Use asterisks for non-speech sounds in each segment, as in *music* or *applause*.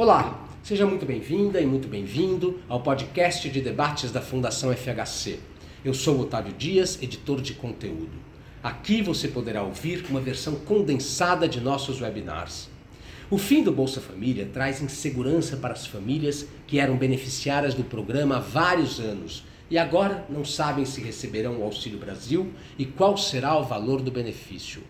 Olá, seja muito bem-vinda e muito bem-vindo ao podcast de debates da Fundação FHC. Eu sou Otávio Dias, editor de conteúdo. Aqui você poderá ouvir uma versão condensada de nossos webinars. O fim do Bolsa Família traz insegurança para as famílias que eram beneficiárias do programa há vários anos e agora não sabem se receberão o Auxílio Brasil e qual será o valor do benefício.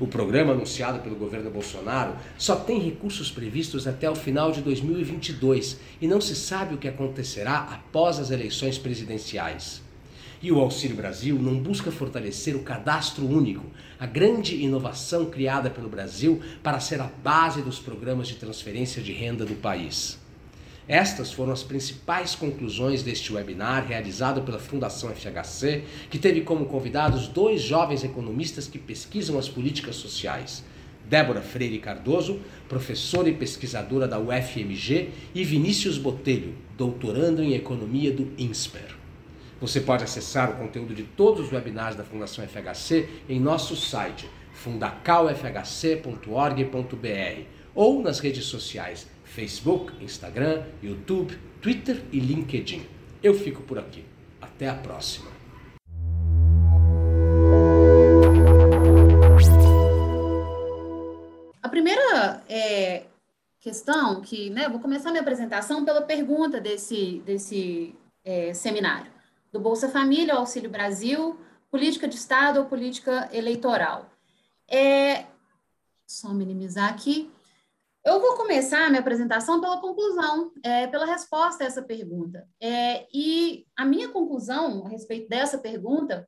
O programa anunciado pelo governo Bolsonaro só tem recursos previstos até o final de 2022 e não se sabe o que acontecerá após as eleições presidenciais. E o Auxílio Brasil não busca fortalecer o cadastro único, a grande inovação criada pelo Brasil para ser a base dos programas de transferência de renda do país. Estas foram as principais conclusões deste webinar realizado pela Fundação FHC, que teve como convidados dois jovens economistas que pesquisam as políticas sociais. Débora Freire Cardoso, professora e pesquisadora da UFMG, e Vinícius Botelho, doutorando em economia do INSPER. Você pode acessar o conteúdo de todos os webinars da Fundação FHC em nosso site fundacalfhc.org.br ou nas redes sociais Facebook, Instagram, YouTube, Twitter e LinkedIn. Eu fico por aqui. Até a próxima. A primeira é, questão que, né, vou começar minha apresentação pela pergunta desse, desse é, seminário, do Bolsa Família, Auxílio Brasil, política de Estado ou política eleitoral. É, só minimizar aqui. Eu vou começar a minha apresentação pela conclusão, é, pela resposta a essa pergunta. É, e a minha conclusão a respeito dessa pergunta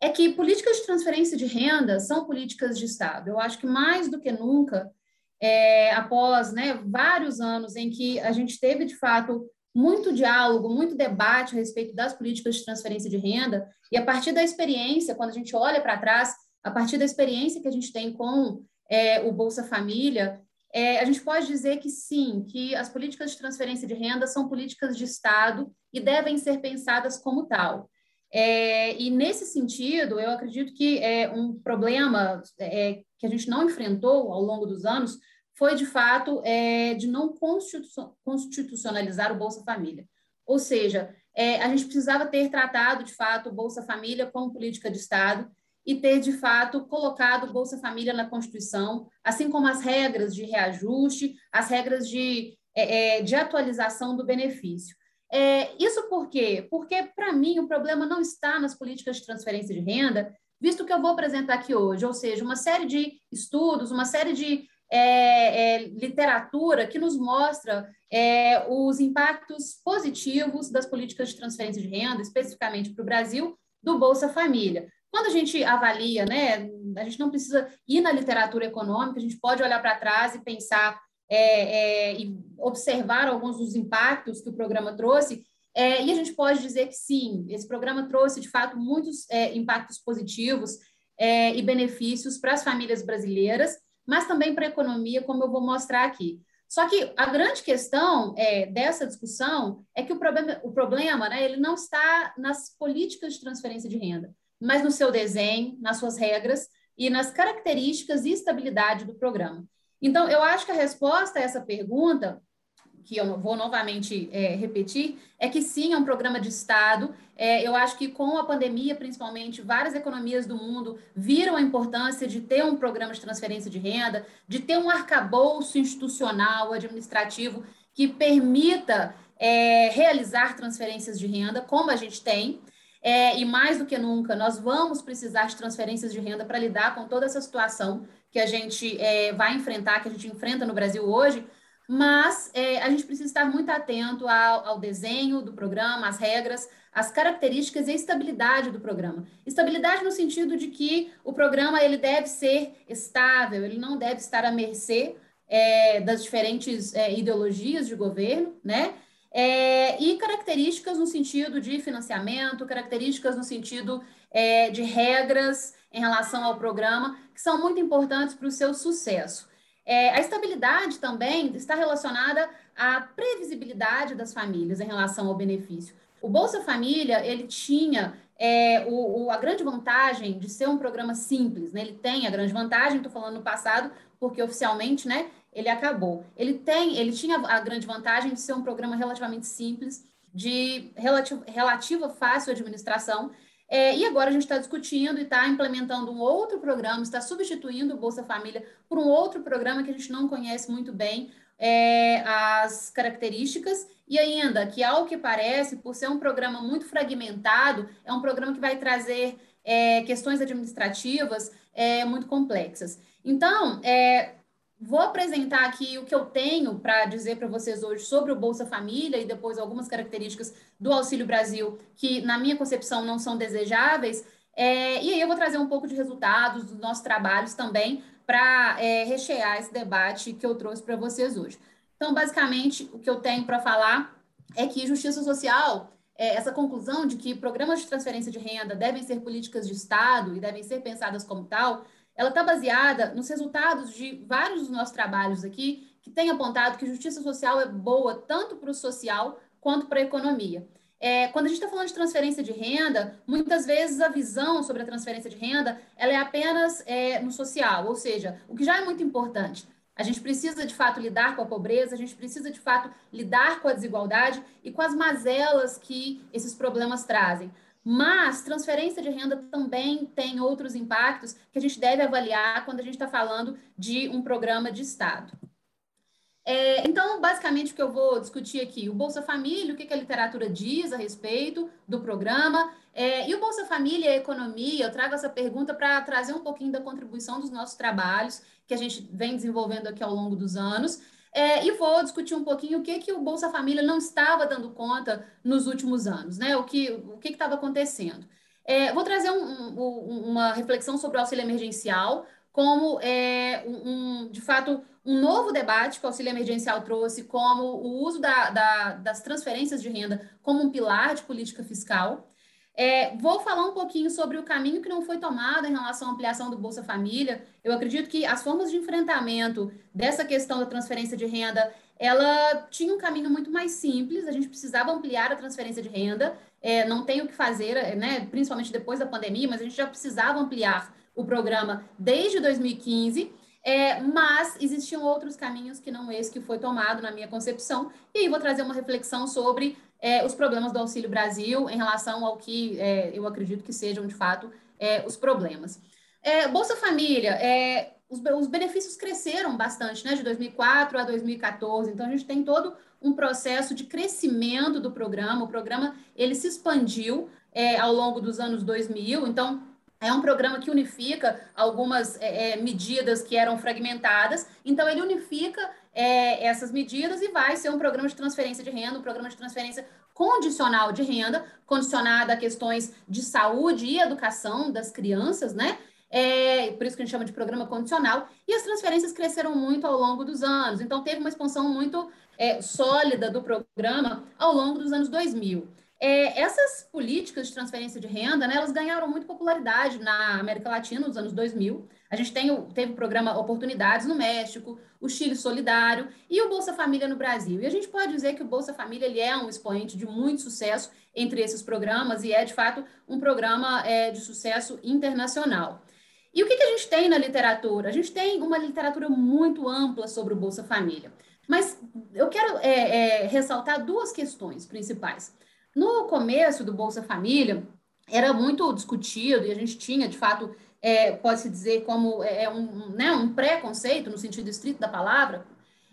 é que políticas de transferência de renda são políticas de Estado. Eu acho que mais do que nunca, é, após né, vários anos em que a gente teve, de fato, muito diálogo, muito debate a respeito das políticas de transferência de renda, e a partir da experiência, quando a gente olha para trás, a partir da experiência que a gente tem com é, o Bolsa Família, é, a gente pode dizer que sim, que as políticas de transferência de renda são políticas de Estado e devem ser pensadas como tal. É, e nesse sentido, eu acredito que é um problema é, que a gente não enfrentou ao longo dos anos foi, de fato, é, de não constitucionalizar o Bolsa Família. Ou seja, é, a gente precisava ter tratado, de fato, o Bolsa Família como política de Estado e ter, de fato, colocado Bolsa Família na Constituição, assim como as regras de reajuste, as regras de, é, é de atualização do benefício. É, isso por quê? Porque, para mim, o problema não está nas políticas de transferência de renda, visto que eu vou apresentar aqui hoje, ou seja, uma série de estudos, uma série de é, é, literatura que nos mostra é, os impactos positivos das políticas de transferência de renda, especificamente para o Brasil, do Bolsa Família. Quando a gente avalia, né, a gente não precisa ir na literatura econômica, a gente pode olhar para trás e pensar é, é, e observar alguns dos impactos que o programa trouxe, é, e a gente pode dizer que sim, esse programa trouxe de fato muitos é, impactos positivos é, e benefícios para as famílias brasileiras, mas também para a economia, como eu vou mostrar aqui. Só que a grande questão é, dessa discussão é que o problema, o problema né, ele não está nas políticas de transferência de renda mas no seu desenho, nas suas regras e nas características e estabilidade do programa. Então, eu acho que a resposta a essa pergunta, que eu vou novamente é, repetir, é que sim, é um programa de Estado. É, eu acho que com a pandemia, principalmente, várias economias do mundo viram a importância de ter um programa de transferência de renda, de ter um arcabouço institucional, administrativo, que permita é, realizar transferências de renda, como a gente tem. É, e mais do que nunca, nós vamos precisar de transferências de renda para lidar com toda essa situação que a gente é, vai enfrentar, que a gente enfrenta no Brasil hoje, mas é, a gente precisa estar muito atento ao, ao, desenho do programa, às regras, às características e à estabilidade do programa. Estabilidade no sentido de que o programa ele deve ser estável, ele não deve estar à mercê é, das diferentes é, ideologias de governo, né? É, e características no sentido de financiamento, características no sentido é, de regras em relação ao programa, que são muito importantes para o seu sucesso. É, a estabilidade também está relacionada à previsibilidade das famílias em relação ao benefício. O Bolsa Família, ele tinha é, o, o, a grande vantagem de ser um programa simples, né? ele tem a grande vantagem, estou falando no passado, porque oficialmente né, ele acabou. Ele tem, ele tinha a grande vantagem de ser um programa relativamente simples, de relativa, relativa fácil administração, é, e agora a gente está discutindo e está implementando um outro programa, está substituindo o Bolsa Família por um outro programa que a gente não conhece muito bem é, as características, e ainda que, ao que parece, por ser um programa muito fragmentado, é um programa que vai trazer é, questões administrativas é, muito complexas. Então, é, Vou apresentar aqui o que eu tenho para dizer para vocês hoje sobre o Bolsa Família e depois algumas características do Auxílio Brasil que, na minha concepção, não são desejáveis. É, e aí eu vou trazer um pouco de resultados dos nossos trabalhos também para é, rechear esse debate que eu trouxe para vocês hoje. Então, basicamente, o que eu tenho para falar é que justiça social, é, essa conclusão de que programas de transferência de renda devem ser políticas de Estado e devem ser pensadas como tal, ela está baseada nos resultados de vários dos nossos trabalhos aqui, que têm apontado que justiça social é boa tanto para o social quanto para a economia. É, quando a gente está falando de transferência de renda, muitas vezes a visão sobre a transferência de renda ela é apenas é, no social, ou seja, o que já é muito importante. A gente precisa, de fato, lidar com a pobreza, a gente precisa, de fato, lidar com a desigualdade e com as mazelas que esses problemas trazem. Mas transferência de renda também tem outros impactos que a gente deve avaliar quando a gente está falando de um programa de Estado. É, então, basicamente, o que eu vou discutir aqui, o Bolsa Família, o que, que a literatura diz a respeito do programa, é, e o Bolsa Família e a economia, eu trago essa pergunta para trazer um pouquinho da contribuição dos nossos trabalhos, que a gente vem desenvolvendo aqui ao longo dos anos, é, e vou discutir um pouquinho o que, que o Bolsa Família não estava dando conta nos últimos anos, né? O que o que estava acontecendo. É, vou trazer um, um, uma reflexão sobre o auxílio emergencial, como é, um, de fato um novo debate que o auxílio emergencial trouxe, como o uso da, da, das transferências de renda como um pilar de política fiscal. É, vou falar um pouquinho sobre o caminho que não foi tomado em relação à ampliação do Bolsa Família. Eu acredito que as formas de enfrentamento dessa questão da transferência de renda, ela tinha um caminho muito mais simples. A gente precisava ampliar a transferência de renda. É, não tem o que fazer, né, principalmente depois da pandemia, mas a gente já precisava ampliar o programa desde 2015. É, mas existiam outros caminhos que não esse que foi tomado na minha concepção. E aí vou trazer uma reflexão sobre é, os problemas do Auxílio Brasil em relação ao que é, eu acredito que sejam, de fato, é, os problemas. É, Bolsa Família, é, os, os, benefícios cresceram bastante, né, de 2004 a 2014, então a gente tem todo um processo de crescimento do programa, o programa ele se expandiu é, ao longo dos anos 2000, então é um programa que unifica algumas medidas que eram fragmentadas, então ele unifica é, essas medidas e vai ser um programa de transferência de renda, um programa de transferência condicional de renda, condicionada a questões de saúde e educação das crianças, né? É, por isso que a gente chama de programa condicional, e as transferências cresceram muito ao longo dos anos, então teve uma expansão muito é, sólida do programa ao longo dos anos 2000. É, essas políticas de transferência de renda, né, elas ganharam muito popularidade na América Latina nos anos 2000. A gente tem, teve o programa Oportunidades no México, o Chile Solidário e o Bolsa Família no Brasil. E a gente pode dizer que o Bolsa Família ele é um expoente de muito sucesso entre esses programas e é, de fato, um programa é, de sucesso internacional. E o que, que a gente tem na literatura? A gente tem uma literatura muito ampla sobre o Bolsa Família. Mas eu quero é, é, ressaltar duas questões principais. No começo do Bolsa Família, era muito discutido e a gente tinha, de fato, é, pode-se dizer como é, é um, né, um preconceito, no sentido estrito da palavra,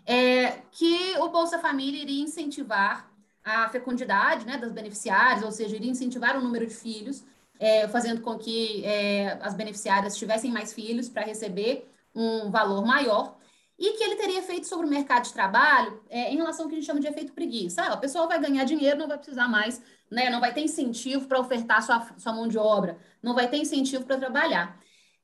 é, que o Bolsa Família iria incentivar a fecundidade né, das beneficiárias, ou seja, iria incentivar o número de filhos, é, fazendo com que é, as beneficiárias tivessem mais filhos para receber um valor maior e que ele teria efeito sobre o mercado de trabalho é, em relação ao que a gente chama de efeito preguiça. Ah, a pessoa vai ganhar dinheiro, não vai precisar mais, né, não vai ter incentivo para ofertar sua, sua mão de obra, não vai ter incentivo para trabalhar.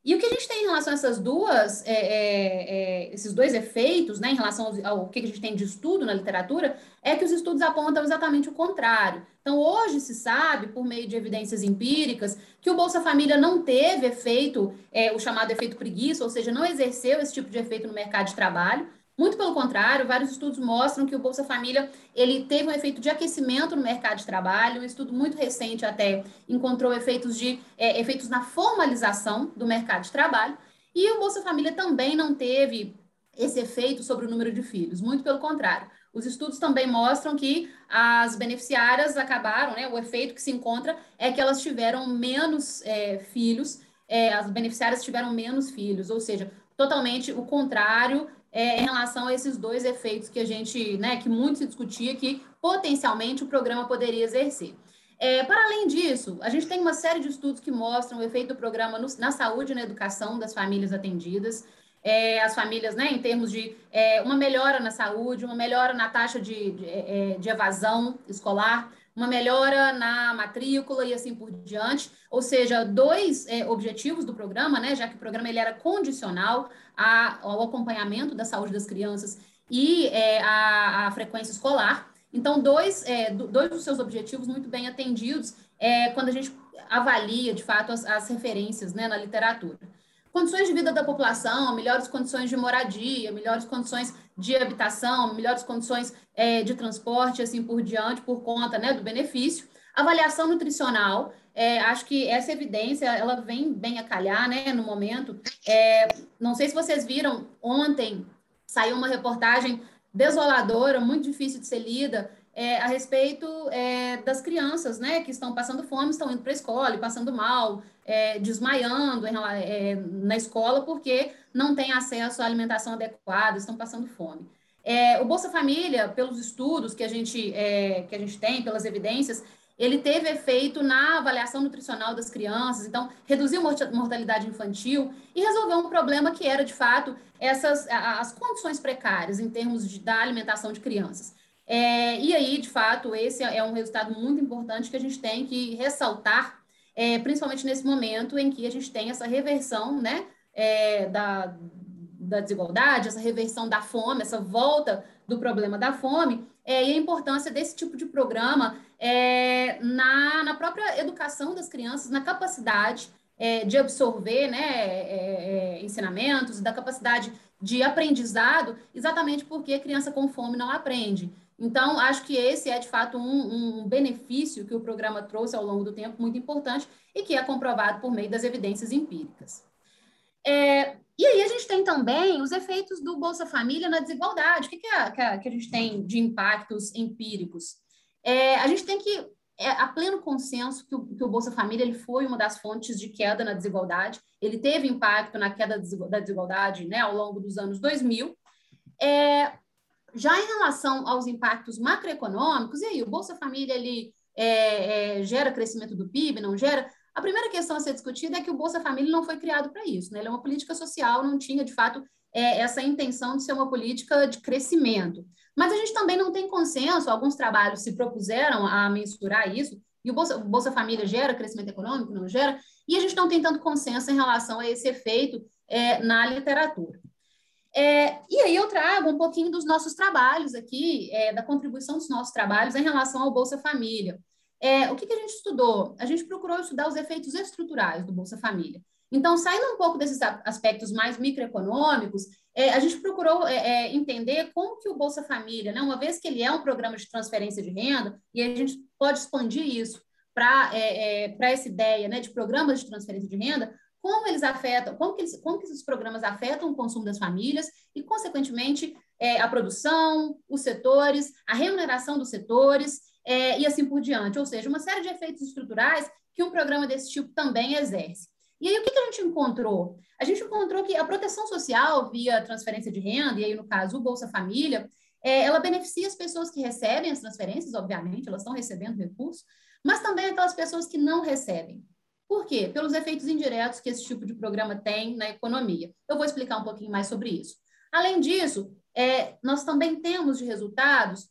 E o que a gente tem em relação a essas duas, é, é, é, esses dois efeitos, né, em relação ao, ao, que a gente tem de estudo na literatura, é que os estudos apontam exatamente o contrário. Então, hoje se sabe, por meio de evidências empíricas, que o Bolsa Família não teve efeito, é, o chamado efeito preguiça, ou seja, não exerceu esse tipo de efeito no mercado de trabalho. Muito pelo contrário, vários estudos mostram que o Bolsa Família ele teve um efeito de aquecimento no mercado de trabalho. Um estudo muito recente até encontrou efeitos de é, efeitos na formalização do mercado de trabalho. E o Bolsa Família também não teve esse efeito sobre o número de filhos. Muito pelo contrário. Os estudos também mostram que as beneficiárias acabaram, né? O efeito que se encontra é que elas tiveram menos é, filhos, é, as beneficiárias tiveram menos filhos, ou seja, totalmente o contrário é, em relação a esses dois efeitos que a gente, né, que muito se discutia que potencialmente o programa poderia exercer. É, para além disso, a gente tem uma série de estudos que mostram o efeito do programa no, na saúde e na educação das famílias atendidas é, as famílias, né, em termos de é, uma melhora na saúde, uma melhora na taxa de, de, é, de, evasão escolar, uma melhora na matrícula e assim por diante. Ou seja, dois é, objetivos do programa, né, já que o programa ele era condicional a, ao acompanhamento da saúde das crianças e é, a, a, frequência escolar. Então, dois, é, dois dos seus objetivos muito bem atendidos quando a gente avalia, de fato, as, as referências né, na literatura condições de vida da população, melhores condições de moradia, melhores condições de habitação, melhores condições é, de transporte, assim por diante, por conta né, do benefício. Avaliação nutricional, é, acho que essa evidência ela vem bem a calhar né, no momento. É, não sei se vocês viram, ontem saiu uma reportagem desoladora, muito difícil de ser lida, é, a respeito é, das crianças, né, que estão passando fome, estão indo para a escola e passando mal, é, desmaiando em, é, na escola porque não têm acesso à alimentação adequada, estão passando fome. É, o Bolsa Família, pelos estudos que a gente é, que a gente tem, pelas evidências, ele teve efeito na avaliação nutricional das crianças, então reduziu mortalidade infantil e resolveu um problema que era de fato essas as condições precárias em termos de, da alimentação de crianças. É, e aí, de fato, esse é um resultado muito importante que a gente tem que ressaltar, é, principalmente nesse momento em que a gente tem essa reversão né, é, da, da desigualdade, essa reversão da fome, essa volta do problema da fome, é, e a importância desse tipo de programa é, na, na própria educação das crianças, na capacidade é, de absorver né, é, é, ensinamentos, da capacidade de aprendizado, exatamente porque criança com fome não aprende. Então, acho que esse é, de fato, um, um, benefício que o programa trouxe ao longo do tempo, muito importante, e que é comprovado por meio das evidências empíricas. É, e aí a gente tem também os efeitos do Bolsa Família na desigualdade. O que, que, é, que, é, que a gente tem de impactos empíricos? É, a gente tem que, é, a pleno consenso, que o, que o, Bolsa Família ele foi uma das fontes de queda na desigualdade, ele teve impacto na queda da desigualdade né, ao longo dos anos 2000, é, já em relação aos impactos macroeconômicos, e aí, o Bolsa Família ele é, é, gera crescimento do PIB, não gera? A primeira questão a ser discutida é que o Bolsa Família não foi criado para isso, né? Ele é uma política social, não tinha, de fato, é, essa intenção de ser uma política de crescimento. Mas a gente também não tem consenso, alguns trabalhos se propuseram a mensurar isso, e o Bolsa, o Bolsa Família gera crescimento econômico, não gera, e a gente não tem tanto consenso em relação a esse efeito é, na literatura. É, e aí eu trago um pouquinho dos nossos trabalhos aqui, é, da contribuição dos nossos trabalhos em relação ao Bolsa Família. É, o que, que a gente estudou? A gente procurou estudar os efeitos estruturais do Bolsa Família. Então, saindo um pouco desses aspectos mais microeconômicos, é, a gente procurou é, é, entender como que o Bolsa Família, né, uma vez que ele é um programa de transferência de renda, e a gente pode expandir isso para é, essa ideia né, de programas de transferência de renda, como eles afetam, como que, eles, como que esses programas afetam o consumo das famílias e, consequentemente, é, a produção, os setores, a remuneração dos setores é, e assim por diante. Ou seja, uma série de efeitos estruturais que um programa desse tipo também exerce. E aí, o que, que a gente encontrou? A gente encontrou que a proteção social via transferência de renda, e aí, no caso, o Bolsa Família, é, ela beneficia as pessoas que recebem as transferências, obviamente, elas estão recebendo recursos, mas também aquelas pessoas que não recebem. Por quê? Pelos efeitos indiretos que esse tipo de programa tem na economia. Eu vou explicar um pouquinho mais sobre isso. Além disso, é, nós também temos de resultados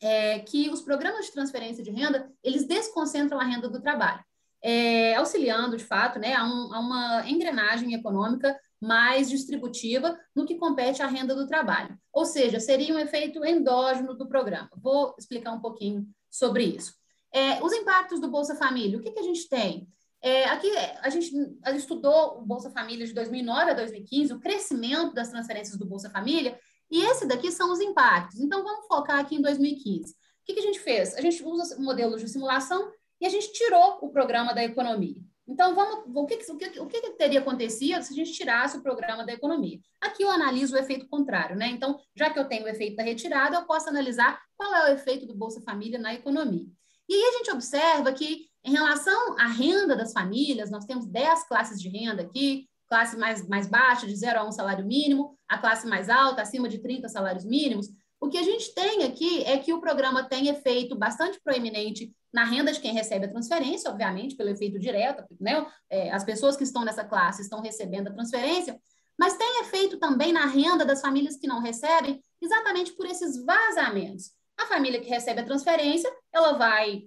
é, que os programas de transferência de renda, eles desconcentram a renda do trabalho, é, auxiliando, de fato, né, a, um, a uma engrenagem econômica mais distributiva no que compete à renda do trabalho. Ou seja, seria um efeito endógeno do programa. Vou explicar um pouquinho sobre isso. É, os impactos do Bolsa Família, o que, que a gente tem? É, aqui a gente, a gente estudou o Bolsa Família de 2009 a 2015, o crescimento das transferências do Bolsa Família, e esse daqui são os impactos. Então, vamos focar aqui em 2015. O que, que a gente fez? A gente usa modelos de simulação e a gente tirou o programa da economia. Então, vamos, o, que, o, que, o que teria acontecido se a gente tirasse o programa da economia? Aqui eu analiso o efeito contrário, né? Então, já que eu tenho o efeito da retirada, eu posso analisar qual é o efeito do Bolsa Família na economia. E aí a gente observa que, em relação à renda das famílias, nós temos 10 classes de renda aqui, classe mais, mais baixa, de 0 a 1 salário mínimo, a classe mais alta, acima de 30 salários mínimos. O que a gente tem aqui é que o programa tem efeito bastante proeminente na renda de quem recebe a transferência, obviamente, pelo efeito direto, né? É, as pessoas que estão nessa classe estão recebendo a transferência, mas tem efeito também na renda das famílias que não recebem, exatamente por esses vazamentos. A família que recebe a transferência, ela vai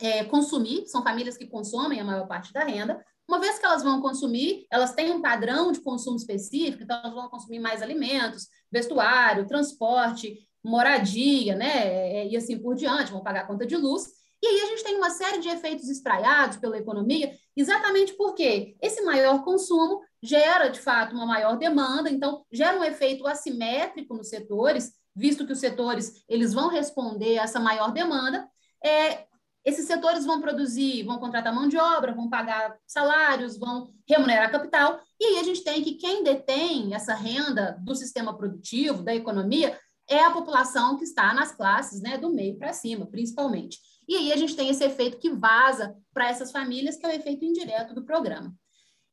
é, consumir, são famílias que consomem a maior parte da renda. Uma vez que elas vão consumir, elas têm um padrão de consumo específico, então elas vão consumir mais alimentos, vestuário, transporte, moradia, né? E assim por diante, vão pagar a conta de luz. E aí a gente tem uma série de efeitos espraiados pela economia, exatamente porque esse maior consumo gera, de fato, uma maior demanda, então gera um efeito assimétrico nos setores, visto que os setores eles vão responder a essa maior demanda. É, esses setores vão produzir, vão contratar mão de obra, vão pagar salários, vão remunerar capital, e aí a gente tem que quem detém essa renda do sistema produtivo, da economia, é a população que está nas classes né, do meio para cima, principalmente. E aí a gente tem esse efeito que vaza para essas famílias, que é o efeito indireto do programa.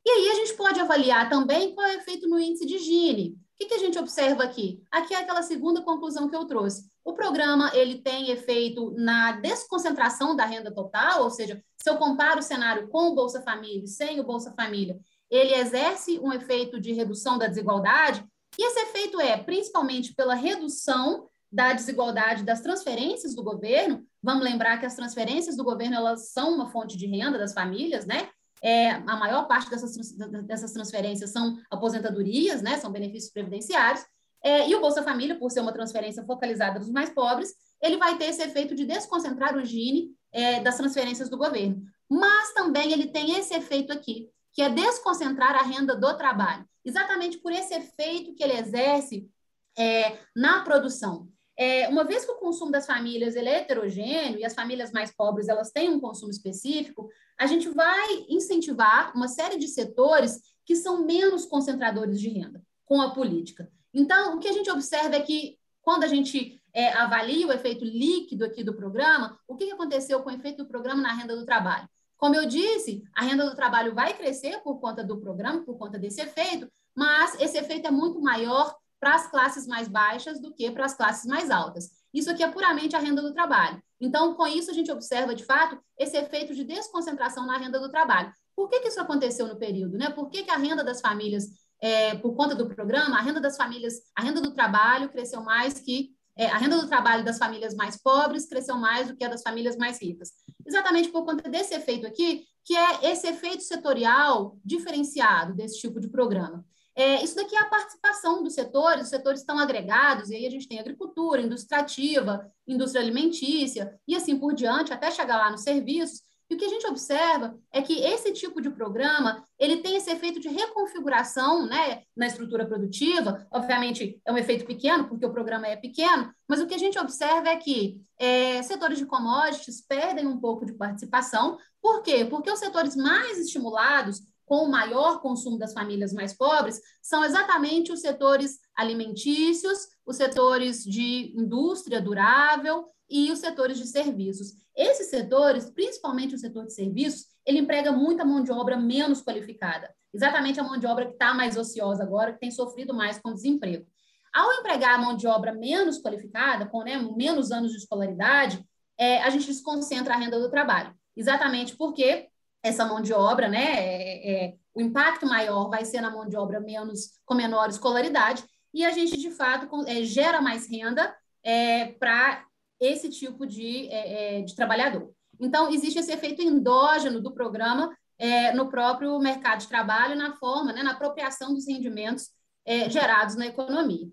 E aí a gente pode avaliar também qual é o efeito no índice de Gini. O que, que a gente observa aqui? Aqui é aquela segunda conclusão que eu trouxe. O programa ele tem efeito na desconcentração da renda total, ou seja, se eu comparo o cenário com o Bolsa Família e sem o Bolsa Família, ele exerce um efeito de redução da desigualdade, e esse efeito é principalmente pela redução da desigualdade das transferências do governo. Vamos lembrar que as transferências do governo elas são uma fonte de renda das famílias, né? É, a maior parte dessas, dessas transferências são aposentadorias, né? São benefícios previdenciários. É, e o Bolsa Família, por ser uma transferência focalizada nos mais pobres, ele vai ter esse efeito de desconcentrar o Gini é, das transferências do governo. Mas também ele tem esse efeito aqui, que é desconcentrar a renda do trabalho, exatamente por esse efeito que ele exerce é, na produção. É, uma vez que o consumo das famílias é heterogêneo e as famílias mais pobres elas têm um consumo específico, a gente vai incentivar uma série de setores que são menos concentradores de renda com a política. Então, o que a gente observa é que quando a gente é, avalia o efeito líquido aqui do programa, o que aconteceu com o efeito do programa na renda do trabalho? Como eu disse, a renda do trabalho vai crescer por conta do programa, por conta desse efeito, mas esse efeito é muito maior para as classes mais baixas do que para as classes mais altas. Isso aqui é puramente a renda do trabalho. Então, com isso, a gente observa, de fato, esse efeito de desconcentração na renda do trabalho. Por que, que isso aconteceu no período? Né? Por que, que a renda das famílias, é, por conta do programa, a renda das famílias, a renda do trabalho cresceu mais que é, a renda do trabalho das famílias mais pobres cresceu mais do que a das famílias mais ricas. Exatamente por conta desse efeito aqui, que é esse efeito setorial diferenciado desse tipo de programa. É, isso daqui é a participação dos setores, os setores estão agregados, e aí a gente tem agricultura, indústria ativa, indústria alimentícia, e assim por diante, até chegar lá nos serviços. E o que a gente observa é que esse tipo de programa, ele tem esse efeito de reconfiguração né, na estrutura produtiva, obviamente é um efeito pequeno, porque o programa é pequeno, mas o que a gente observa é que é, setores de commodities perdem um pouco de participação, por quê? Porque os setores mais estimulados, com o maior consumo das famílias mais pobres são exatamente os setores alimentícios, os setores de indústria durável e os setores de serviços. Esses setores, principalmente o setor de serviços, ele emprega muita mão de obra menos qualificada, exatamente a mão de obra que está mais ociosa agora, que tem sofrido mais com desemprego. Ao empregar a mão de obra menos qualificada, com né, menos anos de escolaridade, é, a gente desconcentra a renda do trabalho, exatamente porque essa mão de obra, né? É, é, o impacto maior vai ser na mão de obra menos com menor escolaridade, e a gente, de fato, é, gera mais renda é, para esse tipo de, é, é, de trabalhador. Então, existe esse efeito endógeno do programa no próprio mercado de trabalho, na forma, né, na apropriação dos rendimentos gerados na economia.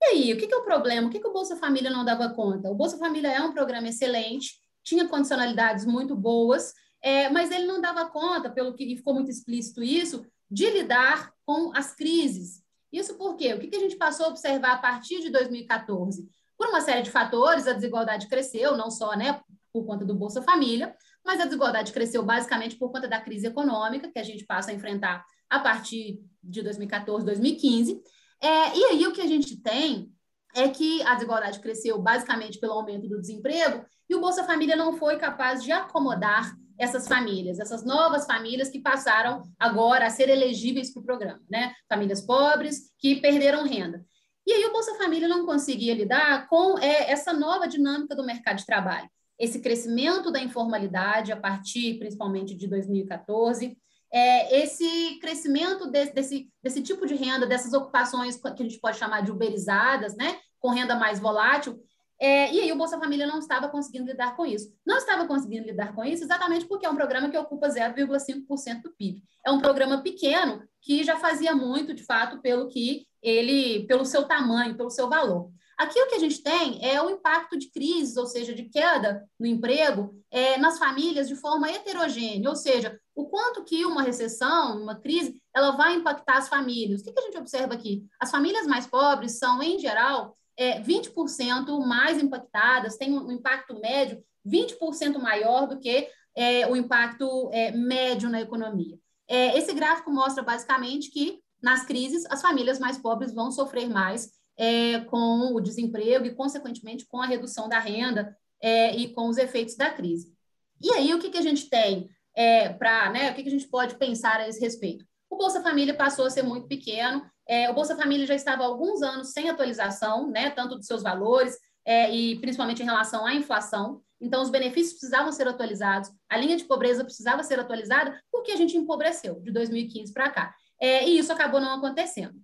E aí, o que, que é o problema? O que, que o Bolsa Família não dava conta? O Bolsa Família é um programa excelente, tinha condicionalidades muito boas, é, mas ele não dava conta, pelo que ficou muito explícito isso, de lidar com as crises. Isso por quê? O que, que a gente passou a observar a partir de 2014? Por uma série de fatores, a desigualdade cresceu, não só né, por conta do Bolsa Família, mas a desigualdade cresceu basicamente por conta da crise econômica que a gente passa a enfrentar a partir de 2014, 2015. É, e aí o que a gente tem é que a desigualdade cresceu basicamente pelo aumento do desemprego e o Bolsa Família não foi capaz de acomodar essas famílias, essas novas famílias que passaram agora a ser elegíveis para o programa, né? Famílias pobres que perderam renda. E aí o Bolsa Família não conseguia lidar com é, essa nova dinâmica do mercado de trabalho, esse crescimento da informalidade a partir, principalmente, de 2014, é, esse crescimento desse, desse, desse tipo de renda, dessas ocupações que a gente pode chamar de uberizadas, né, com renda mais volátil, é, e aí o Bolsa Família não estava conseguindo lidar com isso. Não estava conseguindo lidar com isso exatamente porque é um programa que ocupa 0,5% do PIB. É um programa pequeno que já fazia muito, de fato, pelo que ele, pelo seu tamanho, pelo seu valor. Aqui o que a gente tem é o impacto de crises, ou seja, de queda no emprego é, nas famílias de forma heterogênea, ou seja, o quanto que uma recessão, uma crise, ela vai impactar as famílias. O que, que a gente observa aqui? As famílias mais pobres são, em geral, é, 20% mais impactadas, têm um impacto médio 20% maior do que é, o impacto é, médio na economia. É, esse gráfico mostra basicamente que, nas crises, as famílias mais pobres vão sofrer mais é, com o desemprego e, consequentemente, com a redução da renda é, e com os efeitos da crise. E aí, o que, que a gente tem é, para, né, o que, que a gente pode pensar a esse respeito? O Bolsa Família passou a ser muito pequeno, é, o Bolsa Família já estava há alguns anos sem atualização, né, tanto dos seus valores é, e principalmente em relação à inflação. Então, os benefícios precisavam ser atualizados, a linha de pobreza precisava ser atualizada, porque a gente empobreceu de 2015 para cá. É, e isso acabou não acontecendo.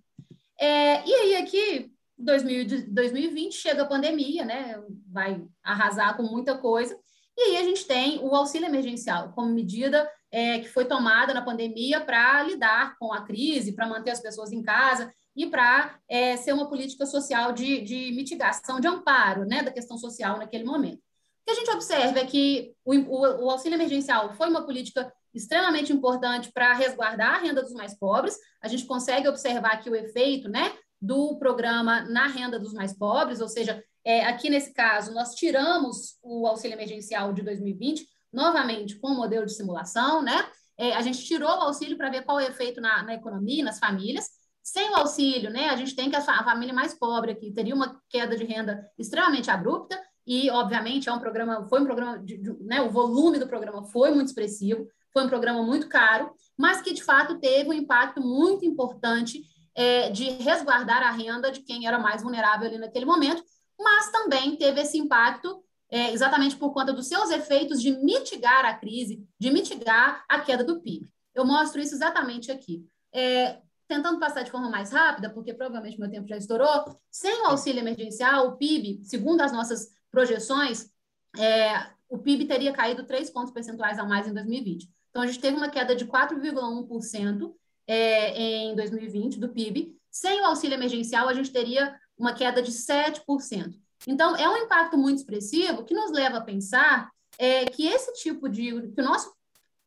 É, e aí, aqui, 2020 chega a pandemia, né? Vai arrasar com muita coisa. E aí a gente tem o auxílio emergencial como medida é, que foi tomada na pandemia para lidar com a crise, para manter as pessoas em casa e para é, ser uma política social de, de mitigação, de amparo né, da questão social naquele momento. Que a gente observa é que o, o, o auxílio emergencial foi uma política extremamente importante para resguardar a renda dos mais pobres. A gente consegue observar que o efeito né, do programa na renda dos mais pobres, ou seja, é, aqui nesse caso, nós tiramos o auxílio emergencial de 2020, novamente com o modelo de simulação, né? É, a gente tirou o auxílio para ver qual é o efeito na, na economia, nas famílias. Sem o auxílio, né, a gente tem que a, a família mais pobre aqui teria uma queda de renda extremamente abrupta e, obviamente, é um programa, foi um programa, de, de, né, o volume do programa foi muito expressivo, foi um programa muito caro, mas que, de fato, teve um impacto muito importante é, de resguardar a renda de quem era mais vulnerável ali naquele momento, mas também teve esse impacto é, exatamente por conta dos seus efeitos de mitigar a crise, de mitigar a queda do PIB. Eu mostro isso exatamente aqui. É, tentando passar de forma mais rápida, porque provavelmente meu tempo já estourou, sem o auxílio emergencial, o PIB, segundo as nossas projeções, é, o PIB teria caído 3 pontos percentuais a mais em 2020. Então, a gente teve uma queda de 4,1% é, em 2020 do PIB. Sem o auxílio emergencial, a gente teria uma queda de 7%. Então, é um impacto muito expressivo que nos leva a pensar é, que esse tipo de. que o nosso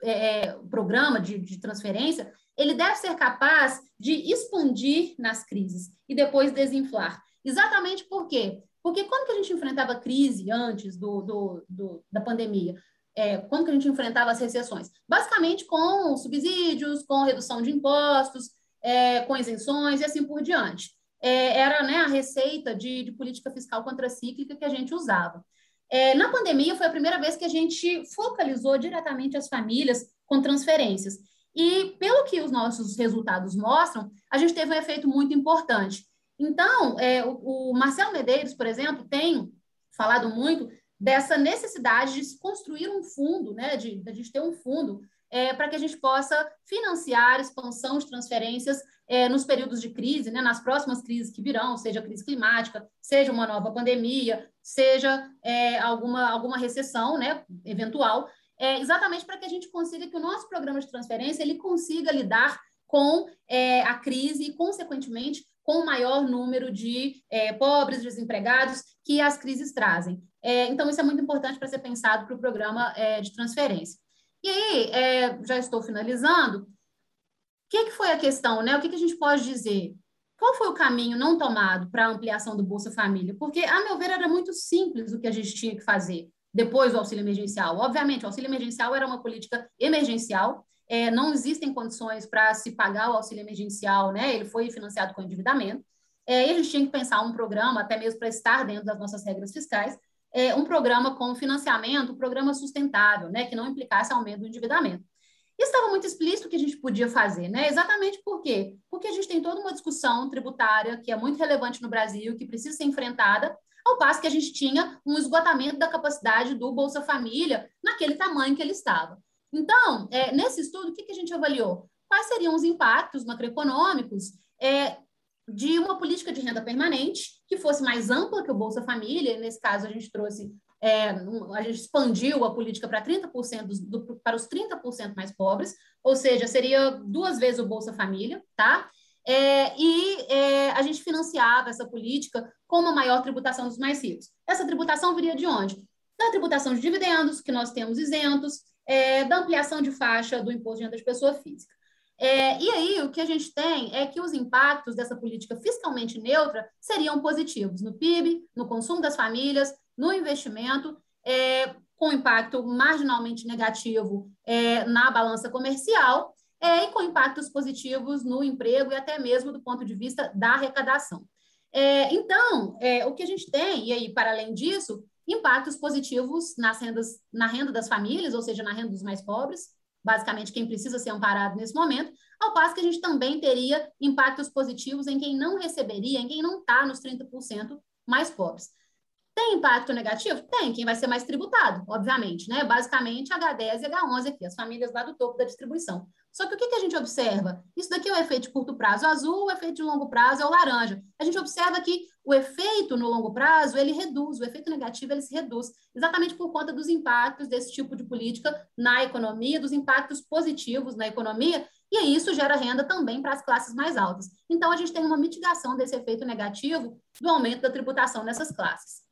é, é, programa de, de transferência ele deve ser capaz de expandir nas crises e depois desinflar. Exatamente por quê? Porque quando que a gente enfrentava crise antes do, do, do da pandemia? É, quando que a gente enfrentava as recessões? Basicamente com subsídios, com redução de impostos, é, com isenções e assim por diante. É, era né, a receita de, de, política fiscal contracíclica que a gente usava. É, na pandemia, foi a primeira vez que a gente focalizou diretamente as famílias com transferências. E, pelo que os nossos resultados mostram, a gente teve um efeito muito importante. Então, é, o, o Marcelo Medeiros, por exemplo, tem falado muito dessa necessidade de se construir um fundo, né, de, de a gente ter um fundo é, para que a gente possa financiar expansão de transferências é, nos períodos de crise, né, nas próximas crises que virão, seja crise climática, seja uma nova pandemia, seja é, alguma, alguma recessão né, eventual, é, exatamente para que a gente consiga que o nosso programa de transferência ele consiga lidar com é, a crise e, consequentemente, com o maior número de é, pobres, desempregados que as crises trazem. É, então, isso é muito importante para ser pensado para o programa é, de transferência. E aí, é, já estou finalizando. O que, que, foi a questão, né? O que, que, a gente pode dizer? Qual foi o caminho não tomado para a ampliação do Bolsa Família? Porque, a meu ver, era muito simples o que a gente tinha que fazer. depois do auxílio emergencial? Obviamente, o auxílio emergencial era uma política emergencial, é, não existem condições para se pagar o auxílio emergencial, né? Ele foi financiado com endividamento. É, e a gente tinha que pensar um programa, até mesmo para estar dentro das nossas regras fiscais, é, um programa com financiamento, um programa sustentável, né? Que não implicasse aumento do endividamento. E estava muito explícito o que a gente podia fazer, né? Exatamente por quê? Porque a gente tem toda uma discussão tributária que é muito relevante no Brasil, que precisa ser enfrentada, ao passo que a gente tinha um esgotamento da capacidade do Bolsa Família naquele tamanho que ele estava. Então, é, nesse estudo, o que, que, a gente avaliou? Quais seriam os impactos macroeconômicos é, de uma política de renda permanente que fosse mais ampla que o Bolsa Família, nesse caso a gente trouxe, é, a gente expandiu a política para 30% dos, do, para os 30% mais pobres, ou seja, seria duas vezes o Bolsa Família, tá? É, e é, a gente financiava essa política com uma maior tributação dos mais ricos. Essa tributação viria de onde? Da tributação de dividendos, que nós temos isentos, é, da ampliação de faixa do imposto de renda de pessoa física. É, e aí, o que a gente tem é que os impactos dessa política fiscalmente neutra seriam positivos no PIB, no consumo das famílias, no investimento, é, com impacto marginalmente negativo é, na balança comercial é, e com impactos positivos no emprego e até mesmo do ponto de vista da arrecadação. É, então, é, o que a gente tem, e aí, para além disso, impactos positivos nas rendas, na renda das famílias, ou seja, na renda dos mais pobres, basicamente quem precisa ser amparado nesse momento, ao passo que a gente também teria impactos positivos em quem não receberia, em quem não está nos 30% mais pobres. Tem impacto negativo? Tem, quem vai ser mais tributado, obviamente, né? Basicamente, H10 e H11 aqui, as famílias lá do topo da distribuição. Só que o que, a gente observa? Isso daqui é o efeito de curto prazo azul, o efeito de longo prazo é o laranja. A gente observa que o efeito no longo prazo, ele reduz, o efeito negativo, ele se reduz, exatamente por conta dos impactos desse tipo de política na economia, dos impactos positivos na economia, e isso gera renda também para as classes mais altas. Então, a gente tem uma mitigação desse efeito negativo do aumento da tributação nessas classes.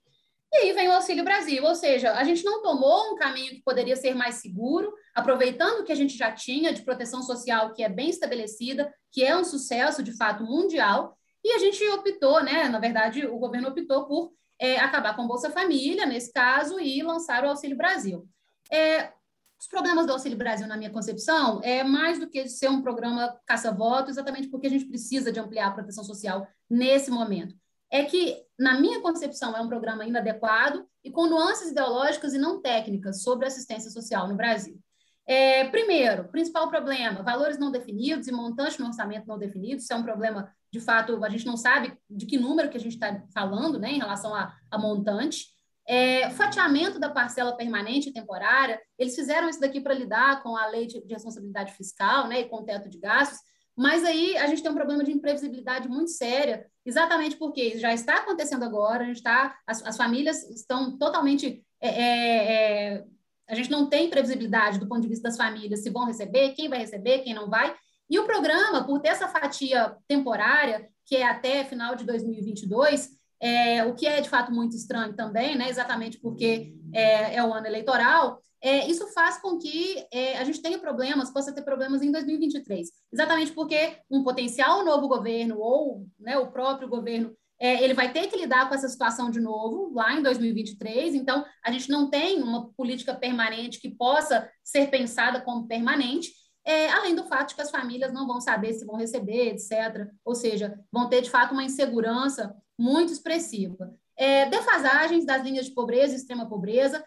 E aí vem o Auxílio Brasil, ou seja, a gente não tomou um caminho que poderia ser mais seguro, aproveitando o que a gente já tinha de proteção social, que é bem estabelecida, que é um sucesso de fato mundial, e a gente optou, né? Na verdade, o governo optou por é, acabar com o Bolsa Família, nesse caso, e lançar o Auxílio Brasil. É, os problemas do Auxílio Brasil, na minha concepção, é mais do que ser um programa caça-voto, exatamente porque a gente precisa de ampliar a proteção social nesse momento é que, na minha concepção, é um programa inadequado e com nuances ideológicas e não técnicas sobre assistência social no Brasil. É, primeiro, principal problema, valores não definidos e montante no orçamento não definido, isso é um problema, de fato, a gente não sabe de que número que a gente está falando, né, em relação a, a montante. É, fatiamento da parcela permanente e temporária, eles fizeram isso daqui para lidar com a lei de, de responsabilidade fiscal, né, e com o teto de gastos, mas aí a gente tem um problema de imprevisibilidade muito séria, exatamente porque já está acontecendo agora, a gente está, as, as famílias estão totalmente. É, é, é, a gente não tem previsibilidade do ponto de vista das famílias, se vão receber, quem vai receber, quem não vai. E o programa, por ter essa fatia temporária, que é até final de 2022, é, o que é de fato muito estranho também, né, exatamente porque é, é o ano eleitoral, é, isso faz com que é, a gente tenha problemas, possa ter problemas em 2023, exatamente porque um potencial novo governo ou né, o próprio governo é, ele vai ter que lidar com essa situação de novo lá em 2023. Então, a gente não tem uma política permanente que possa ser pensada como permanente, é, além do fato de que as famílias não vão saber se vão receber, etc. Ou seja, vão ter de fato uma insegurança muito expressiva. É, defasagens das linhas de pobreza e extrema pobreza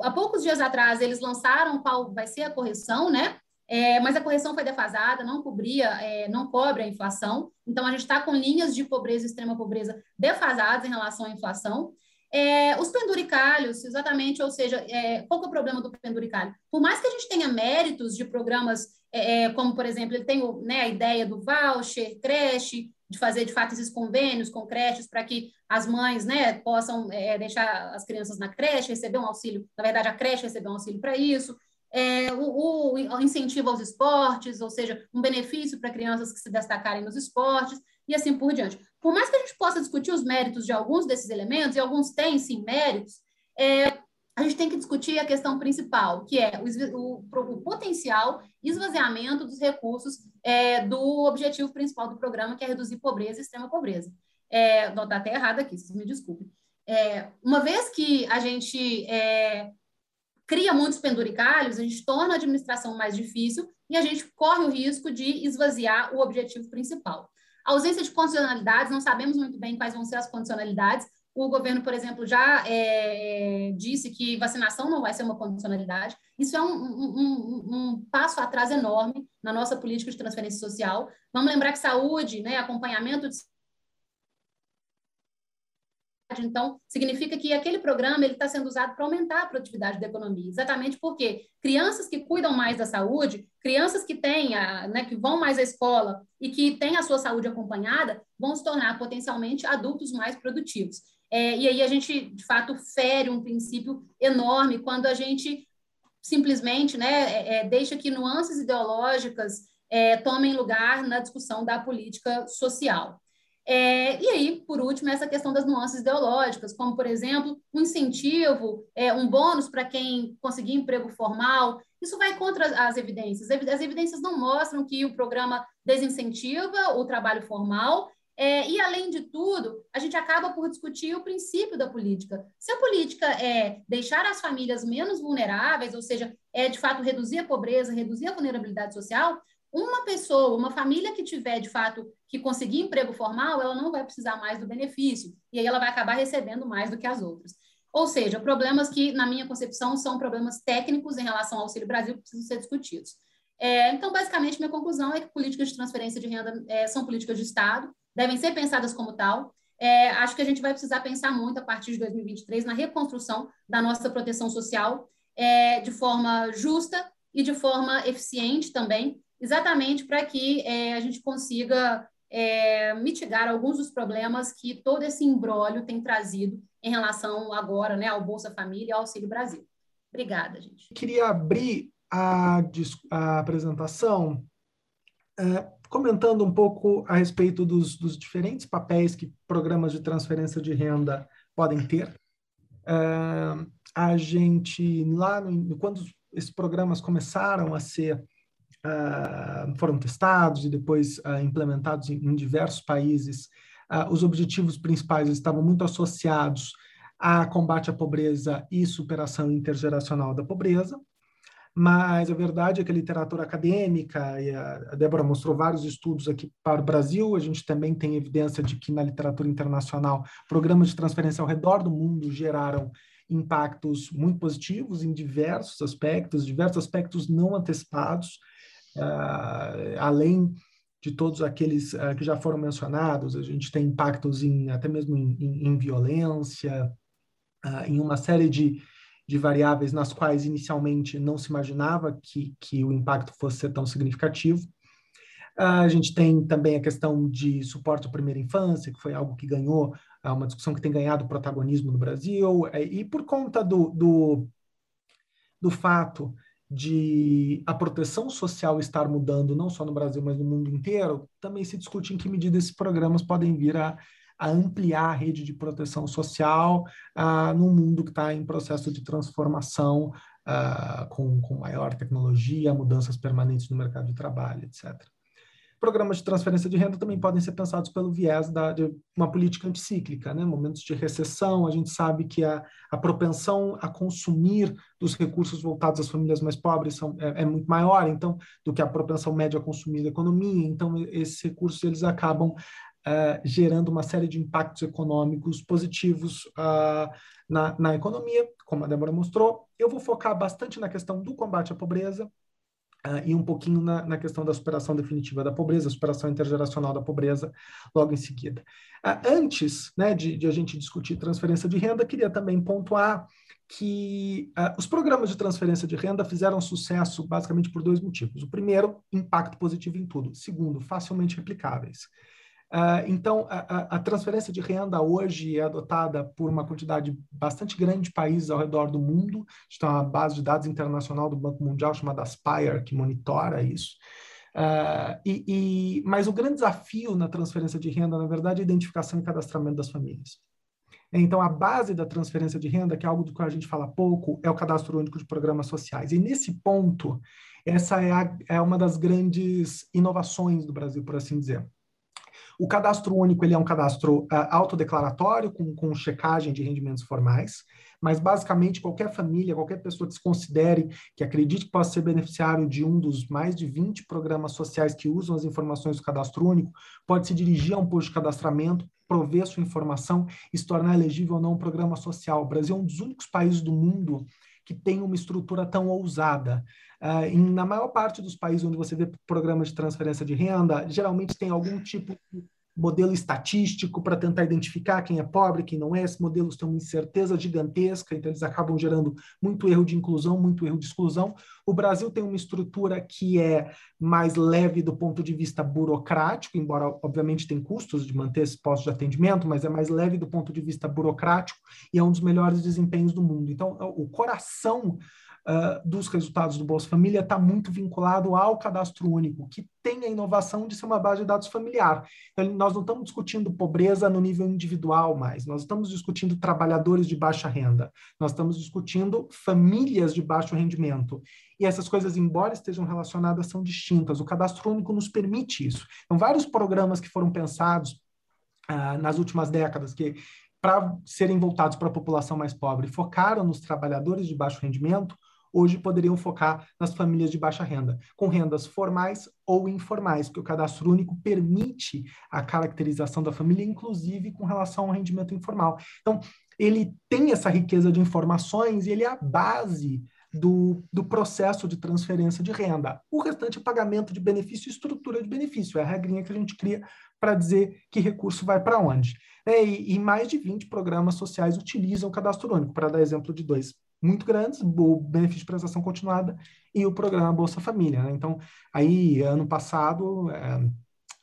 há poucos dias atrás eles lançaram qual vai ser a correção, né? É, mas a correção foi defasada, não cobria, é, não cobre a inflação. Então, a gente está com linhas de pobreza e extrema pobreza defasadas em relação à inflação. É, os penduricalhos, exatamente, ou seja, é, qual é o problema do penduricalho? Por mais que a gente tenha méritos de programas, é, é, como, por exemplo, ele tem né, a ideia do voucher, creche, de fazer de fato esses convênios com creches para que as mães né, possam é, deixar as crianças na creche, receber um auxílio, na verdade, a creche receber um auxílio para isso. É, o, o, incentivo aos esportes, ou seja, um benefício para crianças que se destacarem nos esportes, e assim por diante. Por mais que a gente possa discutir os méritos de alguns desses elementos, e alguns têm sim méritos, é, a gente tem que discutir a questão principal, que é o, o, o potencial esvaziamento dos recursos é, do objetivo principal do programa, que é reduzir pobreza e extrema pobreza. É, não, está até errado aqui, vocês me desculpem. É, uma vez que a gente é, cria muitos penduricalhos, a gente torna a administração mais difícil e a gente corre o risco de esvaziar o objetivo principal. A ausência de condicionalidades, não sabemos muito bem quais vão ser as condicionalidades. O governo, por exemplo, já é, disse que vacinação não vai ser uma condicionalidade. Isso é um, um, um, passo atrás enorme na nossa política de transferência social. Vamos lembrar que saúde, né, acompanhamento de então, significa que aquele programa ele está sendo usado para aumentar a produtividade da economia, exatamente porque crianças que cuidam mais da saúde, crianças que têm, a, né, que vão mais à escola e que têm a sua saúde acompanhada, vão se tornar potencialmente adultos mais produtivos. É, e aí a gente, de fato, fere um princípio enorme quando a gente simplesmente né, é, é deixa que nuances ideológicas é, tomem lugar na discussão da política social. É, e aí, por último, essa questão das nuances ideológicas, como, por exemplo, um incentivo, é, um bônus para quem conseguir emprego formal. Isso vai contra as evidências. As evidências não mostram que o programa desincentiva o trabalho formal. É, e, além de tudo, a gente acaba por discutir o princípio da política. Se a política é deixar as famílias menos vulneráveis, ou seja, é de fato reduzir a pobreza, reduzir a vulnerabilidade social, uma pessoa, uma família que tiver, de fato, que conseguir emprego formal, ela não vai precisar mais do benefício, e aí ela vai acabar recebendo mais do que as outras. Ou seja, problemas que, na minha concepção, são problemas técnicos em relação ao Auxílio Brasil que precisam ser discutidos. É, então, basicamente, minha conclusão é que políticas de transferência de renda é, são políticas de Estado, devem ser pensadas como tal. É, acho que a gente vai precisar pensar muito a partir de 2023 na reconstrução da nossa proteção social é, de forma justa e de forma eficiente também, exatamente para que é, a gente consiga é, mitigar alguns dos problemas que todo esse embrólio tem trazido em relação agora né, ao Bolsa Família e ao Auxílio Brasil. Obrigada, gente. Queria abrir a, a apresentação é, comentando um pouco a respeito dos, dos, diferentes papéis que programas de transferência de renda podem ter. É, a gente, lá no, quando esses programas começaram a ser uh, foram testados e depois uh, implementados em, em, diversos países, uh, os objetivos principais estavam muito associados a combate à pobreza e superação intergeracional da pobreza. Mas a verdade é que a literatura acadêmica, e a Débora mostrou vários estudos aqui para o Brasil, a gente também tem evidência de que na literatura internacional, programas de transferência ao redor do mundo geraram impactos muito positivos em diversos aspectos, diversos aspectos não antecipados, uh, além de todos aqueles uh, que já foram mencionados, a gente tem impactos em, até mesmo em, em, em violência, uh, em uma série de, de variáveis nas quais inicialmente não se imaginava que, que o impacto fosse ser tão significativo. A gente tem também a questão de suporte à primeira infância, que foi algo que ganhou, uma discussão que tem ganhado protagonismo no Brasil, é, e por conta do, do, do fato de a proteção social estar mudando, não só no Brasil, mas no mundo inteiro, também se discute em que medida esses programas podem vir a, a ampliar a rede de proteção social uh, num mundo que está em processo de transformação, uh, com, com maior tecnologia, mudanças permanentes no mercado de trabalho, etc. Programas de transferência de renda também podem ser pensados pelo viés da, de uma política anticíclica. Né? Momentos de recessão, a gente sabe que a, a propensão a consumir dos recursos voltados às famílias mais pobres são, é, é, muito maior então do que a propensão média a consumir da economia. Então, esses recursos eles acabam uh, gerando uma série de impactos econômicos positivos uh, na, na economia, como a Débora mostrou. Eu vou focar bastante na questão do combate à pobreza, Uh, e um pouquinho na, na, questão da superação definitiva da pobreza, superação intergeracional da pobreza, logo em seguida. Uh, antes né, de, de, a gente discutir transferência de renda, queria também pontuar que uh, os programas de transferência de renda fizeram sucesso basicamente por dois motivos. O primeiro, impacto positivo em tudo. Segundo, facilmente replicáveis. Uh, então, a, a, transferência de renda hoje é adotada por uma quantidade bastante grande de países ao redor do mundo. Está uma base de dados internacional do Banco Mundial chamada Aspire, que monitora isso. Uh, e, e, mas o grande desafio na transferência de renda, na verdade, é a identificação e cadastramento das famílias. Então, a base da transferência de renda, que é algo do que a gente fala pouco, é o cadastro único de programas sociais. E nesse ponto, essa é, a, é uma das grandes inovações do Brasil, por assim dizer O cadastro único ele é um cadastro uh, autodeclaratório, com, com checagem de rendimentos formais, mas basicamente qualquer família, qualquer pessoa que se considere, que acredite que possa ser beneficiário de um dos mais de 20 programas sociais que usam as informações do cadastro único, pode se dirigir a um posto de cadastramento, prover sua informação e se tornar elegível ou não um programa social. O Brasil é um dos únicos países do mundo que tem uma estrutura tão ousada. Uh, em, na maior parte dos países onde você vê programas de transferência de renda, geralmente tem algum tipo de modelo estatístico para tentar identificar quem é pobre, quem não é. Esses modelos têm uma incerteza gigantesca, então eles acabam gerando muito erro de inclusão, muito erro de exclusão. O Brasil tem uma estrutura que é mais leve do ponto de vista burocrático, embora obviamente tem custos de manter esse posto de atendimento, mas é mais leve do ponto de vista burocrático e é um dos melhores desempenhos do mundo. Então, o coração uh, dos resultados do Bolsa Família está muito vinculado ao cadastro único, que tem a inovação de ser uma base de dados familiar. Então, nós não estamos discutindo pobreza no nível individual mais, nós estamos discutindo trabalhadores de baixa renda, nós estamos discutindo famílias de baixo rendimento. E essas coisas, embora estejam relacionadas, são distintas. O cadastro único nos permite isso. Então, vários programas que foram pensados uh, nas últimas décadas, que para serem voltados para a população mais pobre, focaram nos trabalhadores de baixo rendimento, hoje poderiam focar nas famílias de baixa renda, com rendas formais ou informais, porque o cadastro único permite a caracterização da família, inclusive com relação ao rendimento informal. Então, ele tem essa riqueza de informações e ele é a base do, do, processo de transferência de renda. O restante é pagamento de benefício e estrutura de benefício. É a regrinha que a gente cria para dizer que recurso vai para onde. É, e, e, mais de 20 programas sociais utilizam o cadastro único. Para dar exemplo de dois muito grandes, o benefício de prestação continuada e o programa Bolsa Família. Né? Então, aí, ano passado, é,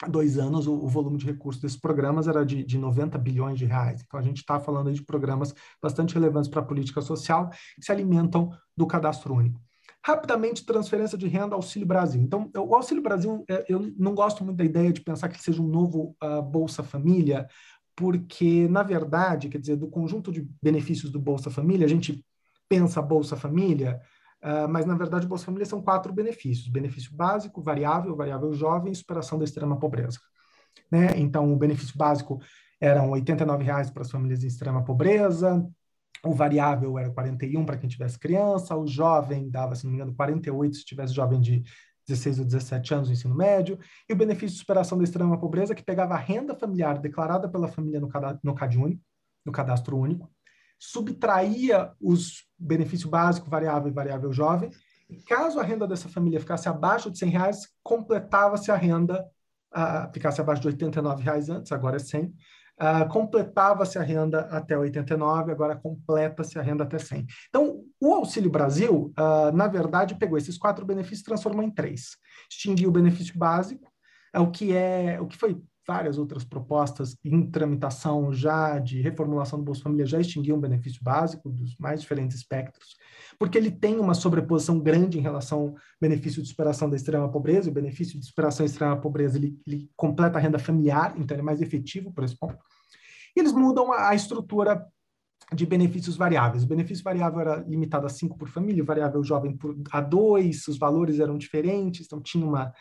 dois anos, o, o, volume de recursos desses programas era de, de 90 bilhões de reais. Então, a gente está falando de programas bastante relevantes para a política social que se alimentam do cadastro único. Rapidamente, transferência de renda Auxílio Brasil. Então, o Auxílio Brasil, é, eu não gosto muito da ideia de pensar que seja um novo uh, Bolsa Família, porque, na verdade, quer dizer, do conjunto de benefícios do Bolsa Família, a gente pensa Bolsa Família, uh, mas na verdade Bolsa Família são quatro benefícios: benefício básico, variável, variável jovem superação da extrema pobreza. Né? Então, o benefício básico eram R$ 89,00 para as famílias em extrema pobreza, o variável era 41 para quem tivesse criança, o jovem dava, se não me engano, 48 se tivesse jovem de 16 ou 17 anos no ensino médio, e o benefício de superação da extrema pobreza, que pegava a renda familiar declarada pela família no, no CAD único, no cadastro único, subtraía os benefício básico, variável e variável jovem, e caso a renda dessa família ficasse abaixo de 100 reais, completava-se a renda, uh, ficasse abaixo de 89 reais antes, agora é 100, uh, ah, completava-se a renda até 89, agora completa-se a renda até 100. Então, o Auxílio Brasil, uh, na verdade, pegou esses quatro benefícios e transformou em três. Extinguiu o benefício básico, é o que é o que foi várias outras propostas em tramitação já de reformulação do Bolsa Família já extinguiam o benefício básico dos mais diferentes espectros, porque ele tem uma sobreposição grande em relação ao benefício de superação da extrema pobreza, o benefício de superação da extrema pobreza ele, ele completa a renda familiar, então ele é mais efetivo por esse ponto. E eles mudam a, a estrutura de benefícios variáveis. O benefício variável era limitado a 5 por família, o variável jovem por, a 2, os valores eram diferentes, então tinha uma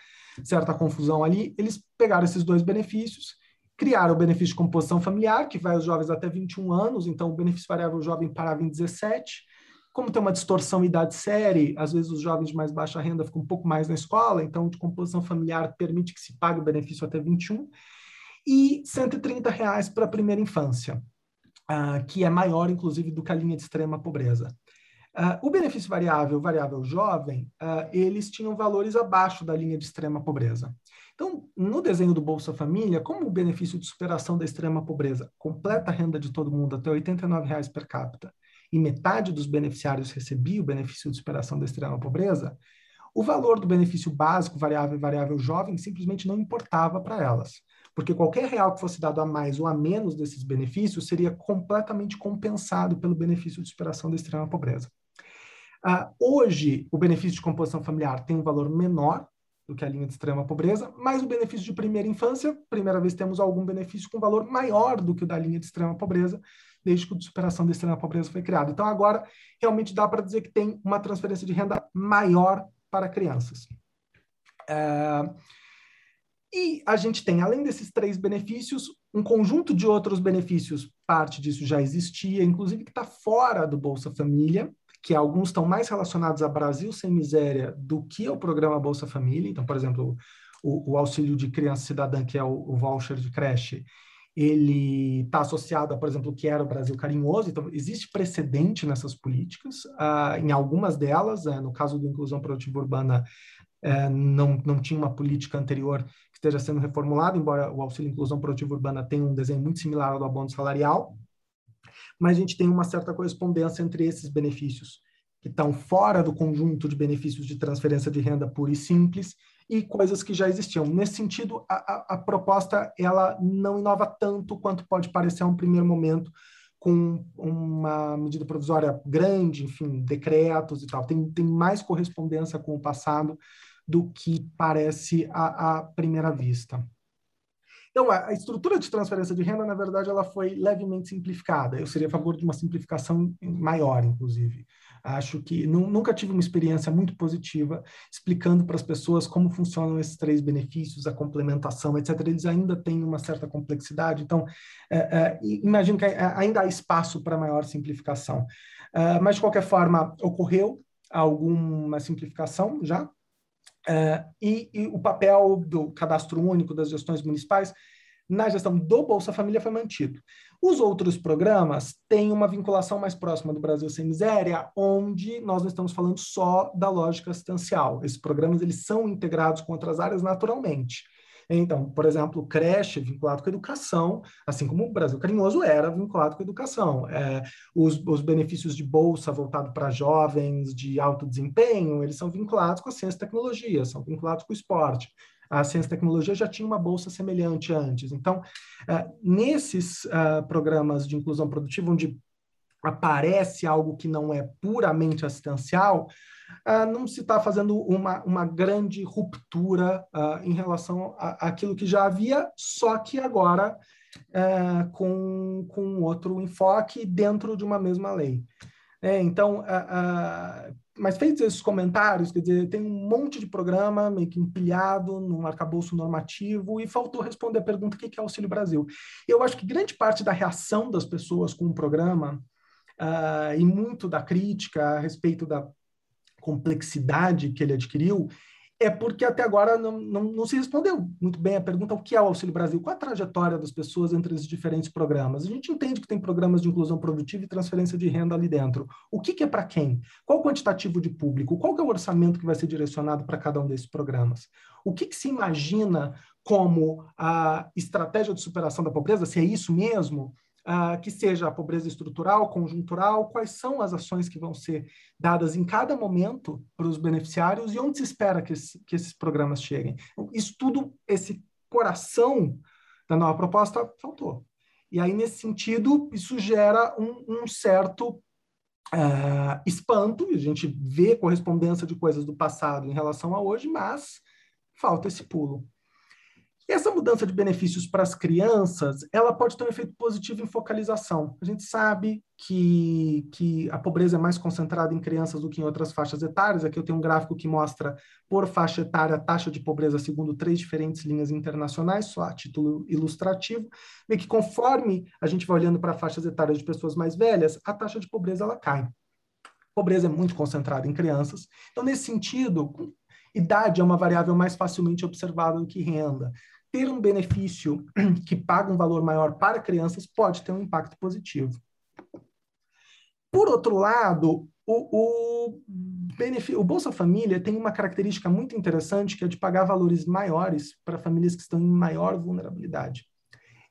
certa confusão ali, eles pegaram esses dois benefícios, criaram o benefício de composição familiar, que vai aos jovens até 21 anos, então o benefício variável jovem parava em 17. Como tem uma distorção idade-série, às vezes os jovens de mais baixa renda ficam um pouco mais na escola, então de composição familiar permite que se pague o benefício até 21. E 130 reais para a primeira infância, uh, que é maior, inclusive, do que a linha de extrema pobreza. Uh, o benefício variável, variável jovem, uh, eles tinham valores abaixo da linha de extrema pobreza. Então, no desenho do Bolsa Família, como o benefício de superação da extrema pobreza completa a renda de todo mundo até R$ 89,00 per capita, e metade dos beneficiários recebia o benefício de superação da extrema pobreza, o valor do benefício básico, variável e variável jovem simplesmente não importava para elas porque qualquer real que fosse dado a mais ou a menos desses benefícios seria completamente compensado pelo benefício de superação da extrema pobreza. Uh, hoje, o benefício de composição familiar tem um valor menor do que a linha de extrema pobreza, mas o benefício de primeira infância, primeira vez temos algum benefício com valor maior do que o da linha de extrema pobreza, desde que a de superação da extrema pobreza foi criado. Então, agora, realmente dá para dizer que tem uma transferência de renda maior para crianças. Uh, E a gente tem, além desses três benefícios, um conjunto de outros benefícios. Parte disso já existia, inclusive que está fora do Bolsa Família, que alguns estão mais relacionados a Brasil Sem Miséria do que ao programa Bolsa Família. Então, por exemplo, o, o auxílio de criança cidadã, que é o, o voucher de creche, ele está associado a, por exemplo, o que era o Brasil Carinhoso. Então, existe precedente nessas políticas. Uh, em algumas delas, uh, no caso da inclusão produtiva urbana, uh, não, não tinha uma política anterior que esteja sendo reformulada, embora o auxílio inclusão produtiva urbana tenha um desenho muito similar ao do abono salarial mas a gente tem uma certa correspondência entre esses benefícios que estão fora do conjunto de benefícios de transferência de renda pura e simples e coisas que já existiam. Nesse sentido, a, a, a proposta ela não inova tanto quanto pode parecer a um primeiro momento, com uma medida provisória grande, enfim, decretos e tal. Tem, tem mais correspondência com o passado do que parece à, à primeira vista. Então, a, estrutura de transferência de renda, na verdade, ela foi levemente simplificada. Eu seria a favor de uma simplificação maior, inclusive. Acho que nunca tive uma experiência muito positiva explicando para as pessoas como funcionam esses três benefícios, a complementação, etc. Eles ainda têm uma certa complexidade, então é, é, imagino que ainda há espaço para maior simplificação. É, mas, de qualquer forma, ocorreu alguma simplificação já, Uh, e, e, o papel do cadastro único das gestões municipais na gestão do Bolsa Família foi mantido. Os outros programas têm uma vinculação mais próxima do Brasil Sem Miséria, onde nós não estamos falando só da lógica assistencial. Esses programas eles são integrados com outras áreas naturalmente. Então, por exemplo, creche vinculado com educação, assim como o Brasil Carinhoso era vinculado com educação. É, os, os, benefícios de bolsa voltado para jovens de alto desempenho, eles são vinculados com a ciência e tecnologia, são vinculados com o esporte. A ciência e tecnologia já tinha uma bolsa semelhante antes. Então, é, nesses uh, programas de inclusão produtiva, onde aparece algo que não é puramente assistencial, uh, não se está fazendo uma, uma grande ruptura uh, em relação àquilo que já havia, só que agora uh, com, com outro enfoque dentro de uma mesma lei. É, então, mas feitos esses comentários, quer dizer, tem um monte de programa meio que empilhado num arcabouço normativo e faltou responder a pergunta o que é Auxílio Brasil. Eu acho que grande parte da reação das pessoas com o programa uh, e muito da crítica a respeito da complexidade que ele adquiriu, é porque até agora não, não, não, se respondeu muito bem a pergunta o que é o Auxílio Brasil, qual a trajetória das pessoas entre os diferentes programas. A gente entende que tem programas de inclusão produtiva e transferência de renda ali dentro. O que, que é para quem? Qual o quantitativo de público? Qual é o orçamento que vai ser direcionado para cada um desses programas? O que, que se imagina como a estratégia de superação da pobreza, se é isso mesmo? Uh, que seja a pobreza estrutural, conjuntural, quais são as ações que vão ser dadas em cada momento para os beneficiários e onde se espera que, esse, que esses programas cheguem. Então, isso tudo, esse coração da nova proposta faltou. E aí, nesse sentido, isso gera um, um certo Uh, espanto, a gente vê correspondência de coisas do passado em relação a hoje, mas falta esse pulo. Essa mudança de benefícios para as crianças, ela pode ter um efeito positivo em focalização. A gente sabe que, que a pobreza é mais concentrada em crianças do que em outras faixas etárias. Aqui eu tenho um gráfico que mostra, por faixa etária, a taxa de pobreza segundo três diferentes linhas internacionais, só a título ilustrativo. Vê que conforme a gente vai olhando para faixas etárias de pessoas mais velhas, a taxa de pobreza ela cai. Pobreza é muito concentrada em crianças. Então, nesse sentido, idade é uma variável mais facilmente observada do que renda ter um benefício *clears throat* que paga um valor maior para crianças pode ter um impacto positivo. Por outro lado, o, o, o Bolsa Família tem uma característica muito interessante que é de pagar valores maiores para famílias que estão em maior vulnerabilidade.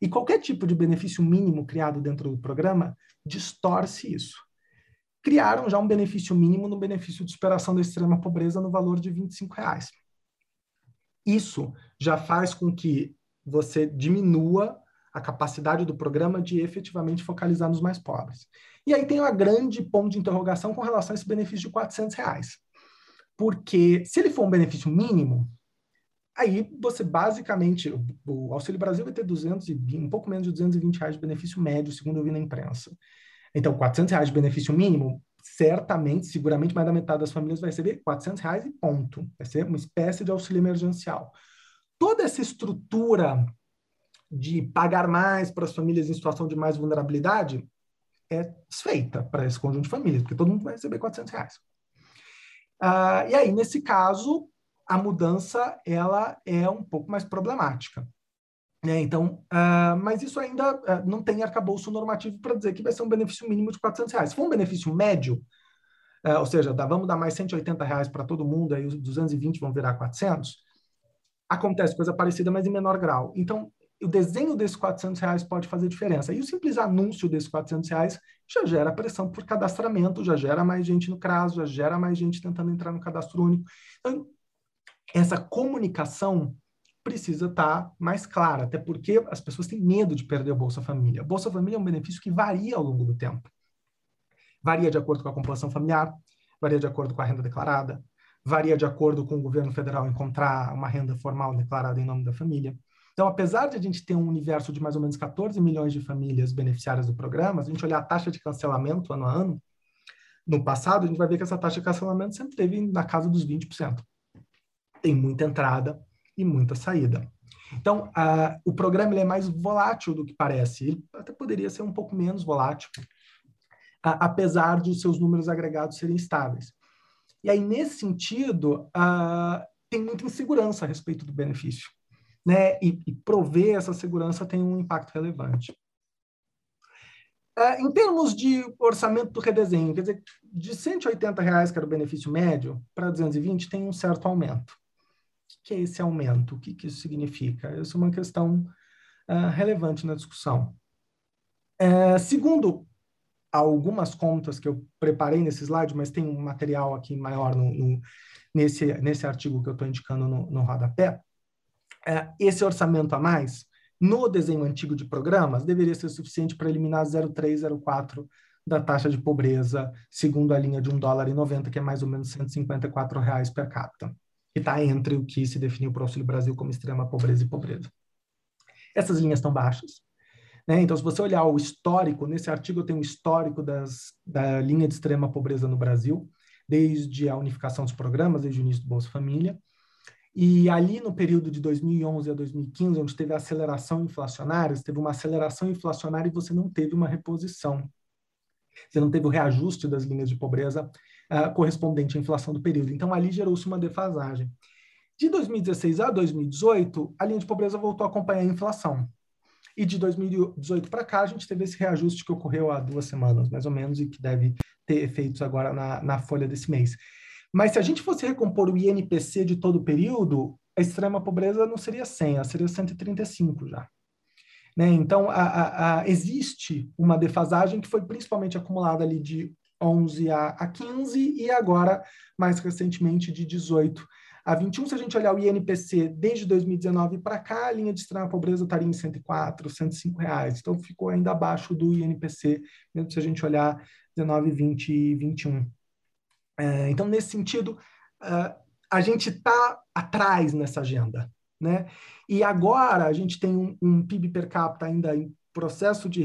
E qualquer tipo de benefício mínimo criado dentro do programa distorce isso. Criaram já um benefício mínimo no benefício de superação da extrema pobreza no valor de 25 reais. Isso já faz com que você diminua a capacidade do programa de efetivamente focalizar nos mais pobres. E aí tem uma grande ponto de interrogação com relação a esse benefício de 400 reais. Porque se ele for um benefício mínimo, aí você basicamente, o Auxílio Brasil vai ter 220, um pouco menos de 220 reais de benefício médio, segundo eu vi na imprensa. Então, 400 reais de benefício mínimo certamente, seguramente, mais da metade das famílias vai receber 400 reais e ponto. Vai ser uma espécie de auxílio emergencial. toda essa estrutura de pagar mais para as famílias em situação de mais vulnerabilidade é desfeita para esse conjunto de famílias, porque todo mundo vai receber 400 reais. Uh, e aí, nesse caso, a mudança ela é um pouco mais problemática. Né? Então, uh, mas isso ainda uh, não tem arcabouço normativo para dizer que vai ser um benefício mínimo de 400 reais. Se for um benefício médio, uh, ou seja, dá, vamos dar mais 180 reais para todo mundo, aí os 220 vão virar 400, acontece coisa parecida, mas em menor grau. Então, o desenho desses 400 reais pode fazer diferença. E o simples anúncio desses 400 reais já gera pressão por cadastramento, já gera mais gente no CRAS, já gera mais gente tentando entrar no cadastro único. Então, essa comunicação precisa estar tá mais clara, até porque as pessoas têm medo de perder a Bolsa Família. A Bolsa Família é um benefício que varia ao longo do tempo. Varia de acordo com a composição familiar, varia de acordo com a renda declarada, varia de acordo com o governo federal encontrar uma renda formal declarada em nome da família. Então, apesar de a gente ter um universo de mais ou menos 14 milhões de famílias beneficiárias do programa, se a gente olhar a taxa de cancelamento ano a ano, no passado, a gente vai ver que essa taxa de cancelamento sempre teve na casa dos 20%. Tem muita entrada, e muita saída. Então, uh, o programa é mais volátil do que parece. Ele até poderia ser um pouco menos volátil, uh, apesar de seus números agregados serem estáveis. E aí, nesse sentido, uh, tem muita insegurança a respeito do benefício. Né? E, e prover essa segurança tem um impacto relevante. em termos de orçamento do redesenho, quer dizer, de 180 reais, que era o benefício médio, para 220, tem um certo aumento que é esse aumento? O que, que isso significa? Isso é uma questão uh, relevante na discussão. É, segundo algumas contas que eu preparei nesse slide, mas tem um material aqui maior no, no nesse, nesse artigo que eu estou indicando no, no rodapé, é, esse orçamento a mais, no desenho antigo de programas, deveria ser suficiente para eliminar 0,304 da taxa de pobreza, segundo a linha de 1 dólar e 90, que é mais ou menos 154 reais per capita que está entre o que se definiu para o Auxílio Brasil como extrema pobreza e pobreza. Essas linhas estão baixas. Né? Então, se você olhar o histórico, nesse artigo eu tenho um histórico das, da linha de extrema pobreza no Brasil, desde a unificação dos programas, desde o início do Bolsa Família. E ali no período de 2011 a 2015, onde teve a aceleração inflacionária, teve uma aceleração inflacionária e você não teve uma reposição. Você não teve o reajuste das linhas de pobreza uh, correspondente à inflação do período. Então, ali gerou-se uma defasagem. De 2016 a 2018, a linha de pobreza voltou a acompanhar a inflação. E de 2018 para cá, a gente teve esse reajuste que ocorreu há duas semanas, mais ou menos, e que deve ter efeitos agora na, na folha desse mês. Mas se a gente fosse recompor o INPC de todo o período, a extrema pobreza não seria 100, ela seria 135 já. Né? Então, a, a, a, existe uma defasagem que foi principalmente acumulada ali de 11 a, a 15 e agora, mais recentemente, de 18 a 21. Se a gente olhar o INPC desde 2019 para cá, a linha de extrema pobreza estaria em 104, 105 reais. Então, ficou ainda abaixo do INPC, mesmo se a gente olhar 19, 20 e 21. É, então, nesse sentido, uh, a gente está atrás nessa agenda. Né? E agora a gente tem um, um PIB per capita ainda em processo de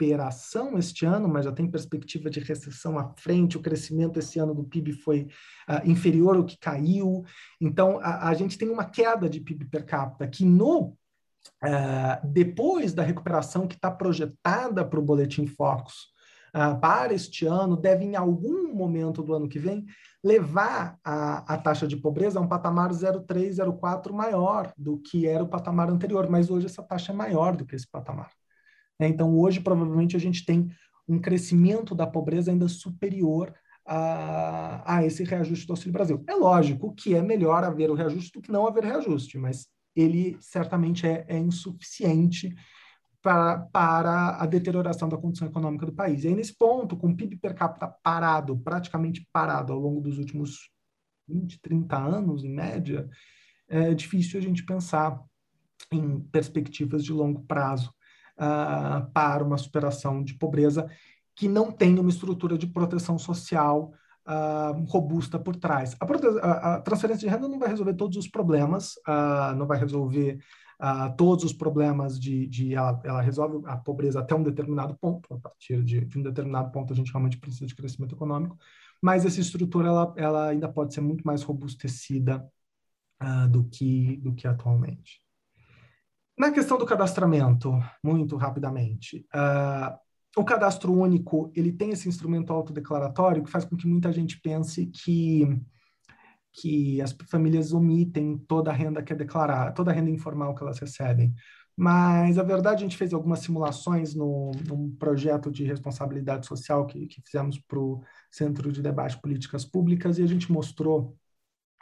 recuperação este ano, mas já tem perspectiva de recessão à frente. O crescimento esse ano do PIB foi uh, inferior ao que caiu. Então, a, a, gente tem uma queda de PIB per capita que no uh, depois da recuperação que está projetada para o boletim Focus uh, para este ano, deve em algum momento do ano que vem levar a, a taxa de pobreza a um patamar 0,3, 0,4 maior do que era o patamar anterior, mas hoje essa taxa é maior do que esse patamar. Né? Então, hoje, provavelmente, a gente tem um crescimento da pobreza ainda superior a, a esse reajuste do Auxílio Brasil. É lógico que é melhor haver o reajuste do que não haver reajuste, mas ele certamente é, é insuficiente para, para a deterioração da condição econômica do país. E aí, nesse ponto, com o PIB per capita parado, praticamente parado ao longo dos últimos 20, 30 anos, em média, é difícil a gente pensar em perspectivas de longo prazo uh, para uma superação de pobreza que não tenha uma estrutura de proteção social uh, robusta por trás. A, a, a, transferência de renda não vai resolver todos os problemas, uh, não vai resolver todos os problemas de, de ela, ela, resolve a pobreza até um determinado ponto, a partir de, de, um determinado ponto a gente realmente precisa de crescimento econômico, mas essa estrutura ela, ela ainda pode ser muito mais robustecida uh, do, que, do que atualmente. Na questão do cadastramento, muito rapidamente, uh, o cadastro único ele tem esse instrumento autodeclaratório que faz com que muita gente pense que que as famílias omitem toda a renda que é declarada, toda a renda informal que elas recebem. Mas a verdade, a gente fez algumas simulações no, num projeto de responsabilidade social que, que fizemos para o Centro de Debate Políticas Públicas e a gente mostrou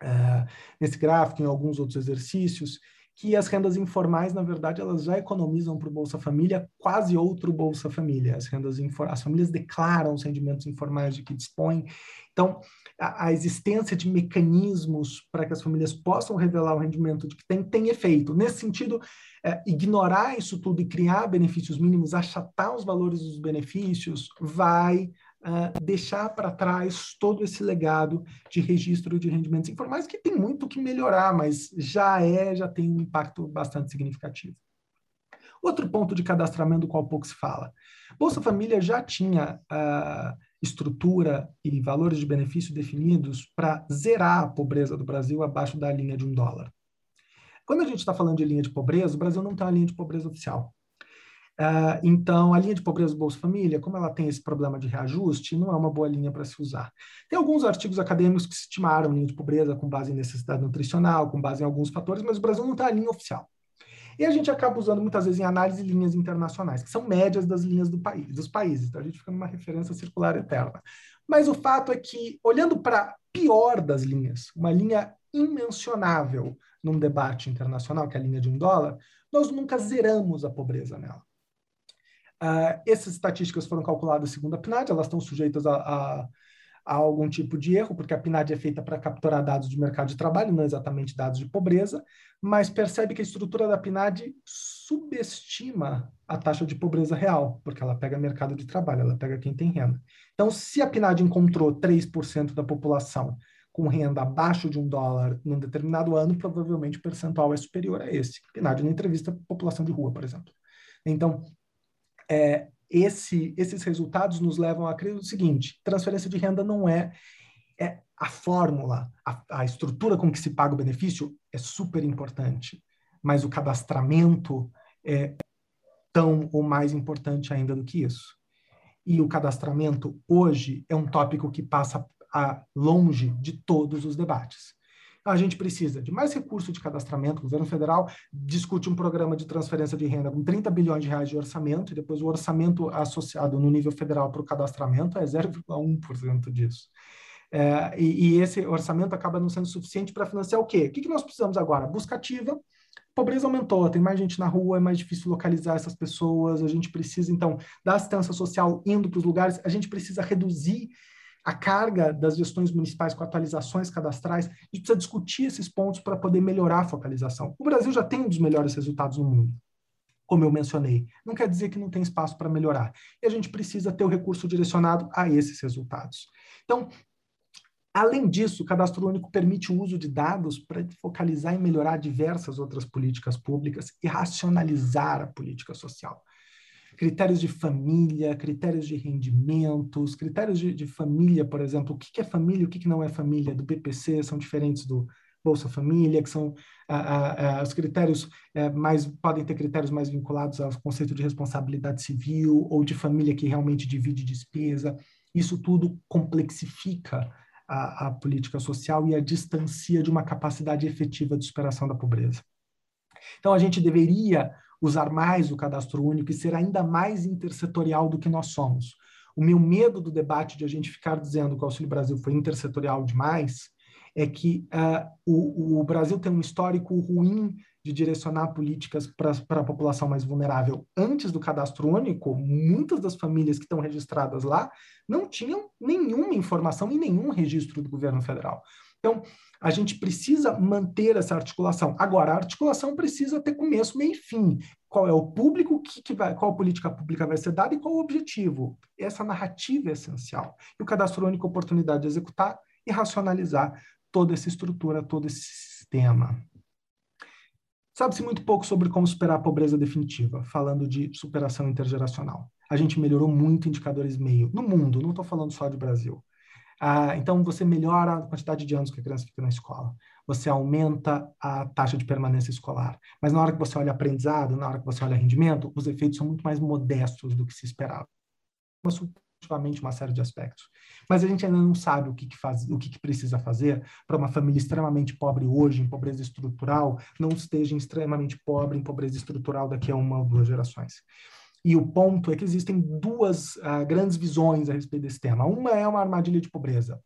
é, nesse gráfico, em alguns outros exercícios, que as rendas informais, na verdade, elas já economizam para o Bolsa Família quase outro Bolsa Família. As rendas as famílias declaram os rendimentos informais de que dispõem. Então, a, a existência de mecanismos para que as famílias possam revelar o rendimento de que tem, tem efeito. Nesse sentido, é, ignorar isso tudo e criar benefícios mínimos, achatar os valores dos benefícios, vai uh, deixar para trás todo esse legado de registro de rendimentos informais, que tem muito que melhorar, mas já é, já tem um impacto bastante significativo. Outro ponto de cadastramento do qual pouco se fala. Bolsa Família já tinha uh, estrutura e valores de benefício definidos para zerar a pobreza do Brasil abaixo da linha de um dólar. Quando a gente está falando de linha de pobreza, o Brasil não tem uma linha de pobreza oficial. Uh, então, a linha de pobreza do Bolsa Família, como ela tem esse problema de reajuste, não é uma boa linha para se usar. Tem alguns artigos acadêmicos que estimaram linha de pobreza com base em necessidade nutricional, com base em alguns fatores, mas o Brasil não tem a linha oficial. E a gente acaba usando muitas vezes em análise linhas internacionais, que são médias das linhas do país, dos países. Então a gente fica numa referência circular eterna. Mas o fato é que, olhando para a pior das linhas, uma linha imencionável num debate internacional, que é a linha de um dólar, nós nunca zeramos a pobreza nela. Uh, essas estatísticas foram calculadas segundo a PNAD, elas estão sujeitas a, a há algum tipo de erro, porque a PNAD é feita para capturar dados de mercado de trabalho, não exatamente dados de pobreza, mas percebe que a estrutura da PNAD subestima a taxa de pobreza real, porque ela pega mercado de trabalho, ela pega quem tem renda. Então, se a PNAD encontrou 3% da população com renda abaixo de um dólar num determinado ano, provavelmente o percentual é superior a esse. PNAD não entrevista a população de rua, por exemplo. Então, é, esse, esses resultados nos levam a crer o seguinte: transferência de renda não é, é a fórmula, a, a estrutura com que se paga o benefício é super importante, mas o cadastramento é tão ou mais importante ainda do que isso. E o cadastramento hoje é um tópico que passa a longe de todos os debates a gente precisa de mais recurso de cadastramento. O governo federal discute um programa de transferência de renda com 30 bilhões de reais de orçamento, e depois o orçamento associado no nível federal para o cadastramento é 0,1% disso. É, e, e, esse orçamento acaba não sendo suficiente para financiar o quê? O que, que nós precisamos agora? Busca ativa. Pobreza aumentou, tem mais gente na rua, é mais difícil localizar essas pessoas. A gente precisa, então, da assistência social indo para os lugares, a gente precisa reduzir a carga das gestões municipais com atualizações cadastrais, a gente precisa discutir esses pontos para poder melhorar a focalização. O Brasil já tem um dos melhores resultados no mundo, como eu mencionei. Não quer dizer que não tem espaço para melhorar. E a gente precisa ter o recurso direcionado a esses resultados. Então, Além disso, o cadastro único permite o uso de dados para focalizar e melhorar diversas outras políticas públicas e racionalizar a política social critérios de família, critérios de rendimentos, critérios de, de família, por exemplo, o que, que é família e o que, que não é família do BPC são diferentes do Bolsa Família, que são ah, ah, os critérios eh, mais podem ter critérios mais vinculados ao conceito de responsabilidade civil ou de família que realmente divide despesa. Isso tudo complexifica a, a política social e a distancia de uma capacidade efetiva de superação da pobreza. Então, a gente deveria usar mais o cadastro único e ser ainda mais intersetorial do que nós somos. O meu medo do debate de a gente ficar dizendo que o Auxílio Brasil foi intersetorial demais é que uh, o, o, Brasil tem um histórico ruim de direcionar políticas para a população mais vulnerável. Antes do cadastro único, muitas das famílias que estão registradas lá não tinham nenhuma informação e nenhum registro do governo federal. Então, a gente precisa manter essa articulação. Agora, a articulação precisa ter começo, meio e fim. Qual é o público, que, que vai, qual política pública vai ser dada e qual o objetivo. Essa narrativa é essencial. E o cadastro único oportunidade de executar e racionalizar toda essa estrutura, todo esse sistema. Sabe-se muito pouco sobre como superar a pobreza definitiva, falando de superação intergeracional. A gente melhorou muito indicadores meio no mundo, não estou falando só de Brasil. Ah, então, você melhora a quantidade de anos que a criança fica na escola. Você aumenta a taxa de permanência escolar. Mas na hora que você olha aprendizado, na hora que você olha rendimento, os efeitos são muito mais modestos do que se esperava. Subjetivamente, uma série de aspectos. Mas a gente ainda não sabe o que, que faz, o que, que precisa fazer para uma família extremamente pobre hoje, em pobreza estrutural, não esteja extremamente pobre em pobreza estrutural daqui a uma ou duas gerações. E o ponto é que existem duas uh, grandes visões a respeito desse tema. Uma é uma armadilha de pobreza.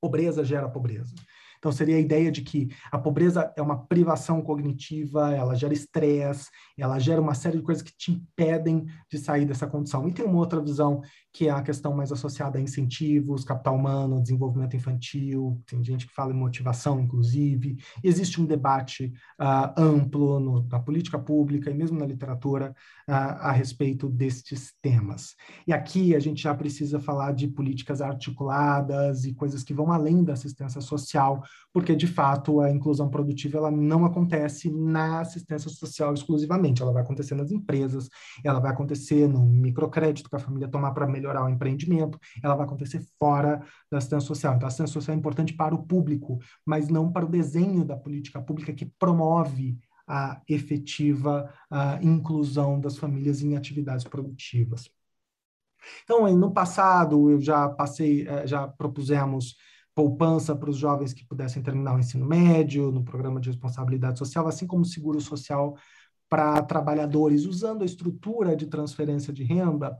Pobreza gera pobreza. Então, seria a ideia de que a pobreza é uma privação cognitiva, ela gera estresse, ela gera uma série de coisas que te impedem de sair dessa condição. E tem uma outra visão, que é a questão mais associada a incentivos, capital humano, desenvolvimento infantil, tem gente que fala em motivação, inclusive. Existe um debate uh, amplo no, na política pública e mesmo na literatura uh, a respeito destes temas. E aqui a gente já precisa falar de políticas articuladas e coisas que vão além da assistência social, porque de fato a inclusão produtiva ela não acontece na assistência social exclusivamente, ela vai acontecer nas empresas, ela vai acontecer no microcrédito que a família tomar para melhorar o empreendimento, ela vai acontecer fora da assistência social. Então a assistência social é importante para o público, mas não para o desenho da política pública que promove a efetiva a inclusão das famílias em atividades produtivas. Então, no passado, eu já passei, eh, já propusemos poupança para os jovens que pudessem terminar o ensino médio, no programa de responsabilidade social, assim como seguro social para trabalhadores, usando a estrutura de transferência de renda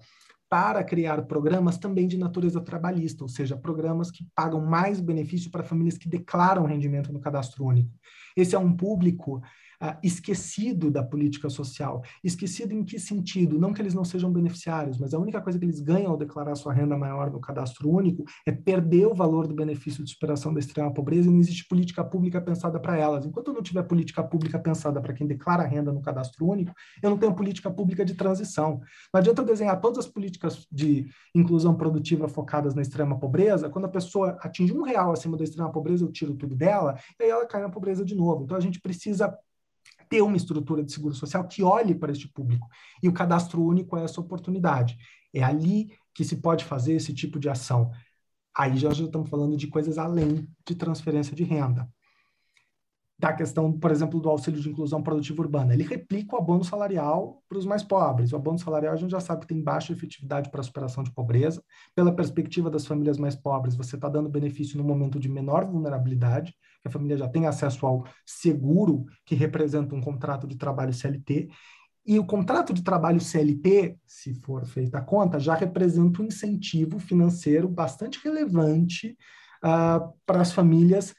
para criar programas também de natureza trabalhista, ou seja, programas que pagam mais benefício para famílias que declaram rendimento no cadastro único. Esse é um público ah, esquecido da política social. Esquecido em que sentido? Não que eles não sejam beneficiários, mas a única coisa que eles ganham ao declarar sua renda maior no cadastro único é perder o valor do benefício de superação da extrema pobreza e não existe política pública pensada para elas. Enquanto não tiver política pública pensada para quem declara renda no cadastro único, eu não tenho política pública de transição. Não adianta eu desenhar todas as políticas de inclusão produtiva focadas na extrema pobreza, quando a pessoa atinge um real acima da extrema pobreza, eu tiro tudo dela, e aí ela cai na pobreza de novo. Então a gente precisa ter uma estrutura de seguro social que olhe para este público. E o cadastro único é essa oportunidade. É ali que se pode fazer esse tipo de ação. Aí já, estamos falando de coisas além de transferência de renda da questão, por exemplo, do auxílio de inclusão produtiva urbana. Ele replica o abono salarial para os mais pobres. O abono salarial a gente já sabe que tem baixa efetividade para a superação de pobreza. Pela perspectiva das famílias mais pobres, você está dando benefício no momento de menor vulnerabilidade, que a família já tem acesso ao seguro, que representa um contrato de trabalho CLT. E o contrato de trabalho CLT, se for feita a conta, já representa um incentivo financeiro bastante relevante uh, para as famílias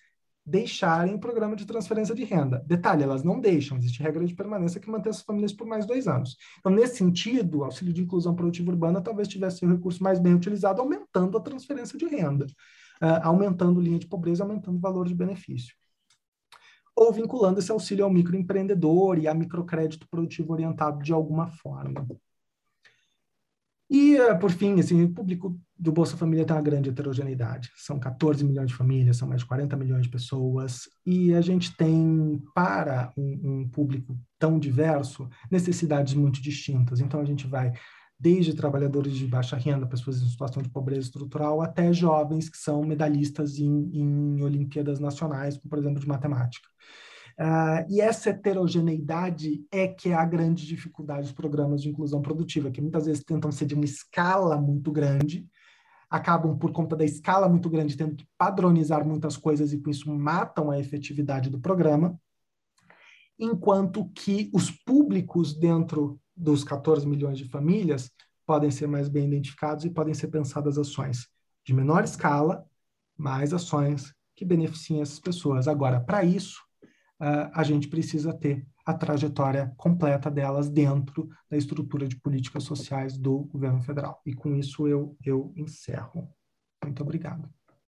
deixarem o programa de transferência de renda. Detalhe, elas não deixam, existe regra de permanência que mantém essas famílias por mais dois anos. Então, nesse sentido, o auxílio de inclusão produtiva urbana talvez tivesse um recurso mais bem utilizado, aumentando a transferência de renda, uh, aumentando linha de pobreza, aumentando o valor de benefício. Ou vinculando esse auxílio ao microempreendedor e a microcrédito produtivo orientado de alguma forma. E, eh, por fim, assim, o público do Bolsa Família tem uma grande heterogeneidade. São 14 milhões de famílias, são mais de 40 milhões de pessoas, e a gente tem, para um, um público tão diverso, necessidades muito distintas. Então, a gente vai desde trabalhadores de baixa renda, pessoas em situação de pobreza estrutural, até jovens que são medalhistas em, em Olimpíadas nacionais, por exemplo, de matemática. Uh, e essa heterogeneidade é que é a grande dificuldade dos programas de inclusão produtiva, que muitas vezes tentam ser de uma escala muito grande, acabam, por conta da escala muito grande, tendo que padronizar muitas coisas e com isso matam a efetividade do programa, enquanto que os públicos dentro dos 14 milhões de famílias podem ser mais bem identificados e podem ser pensadas ações de menor escala, mais ações que beneficiem essas pessoas. Agora, para isso, uh, a gente precisa ter a trajetória completa delas dentro da estrutura de políticas sociais do governo federal. E com isso eu, eu encerro. Muito obrigado.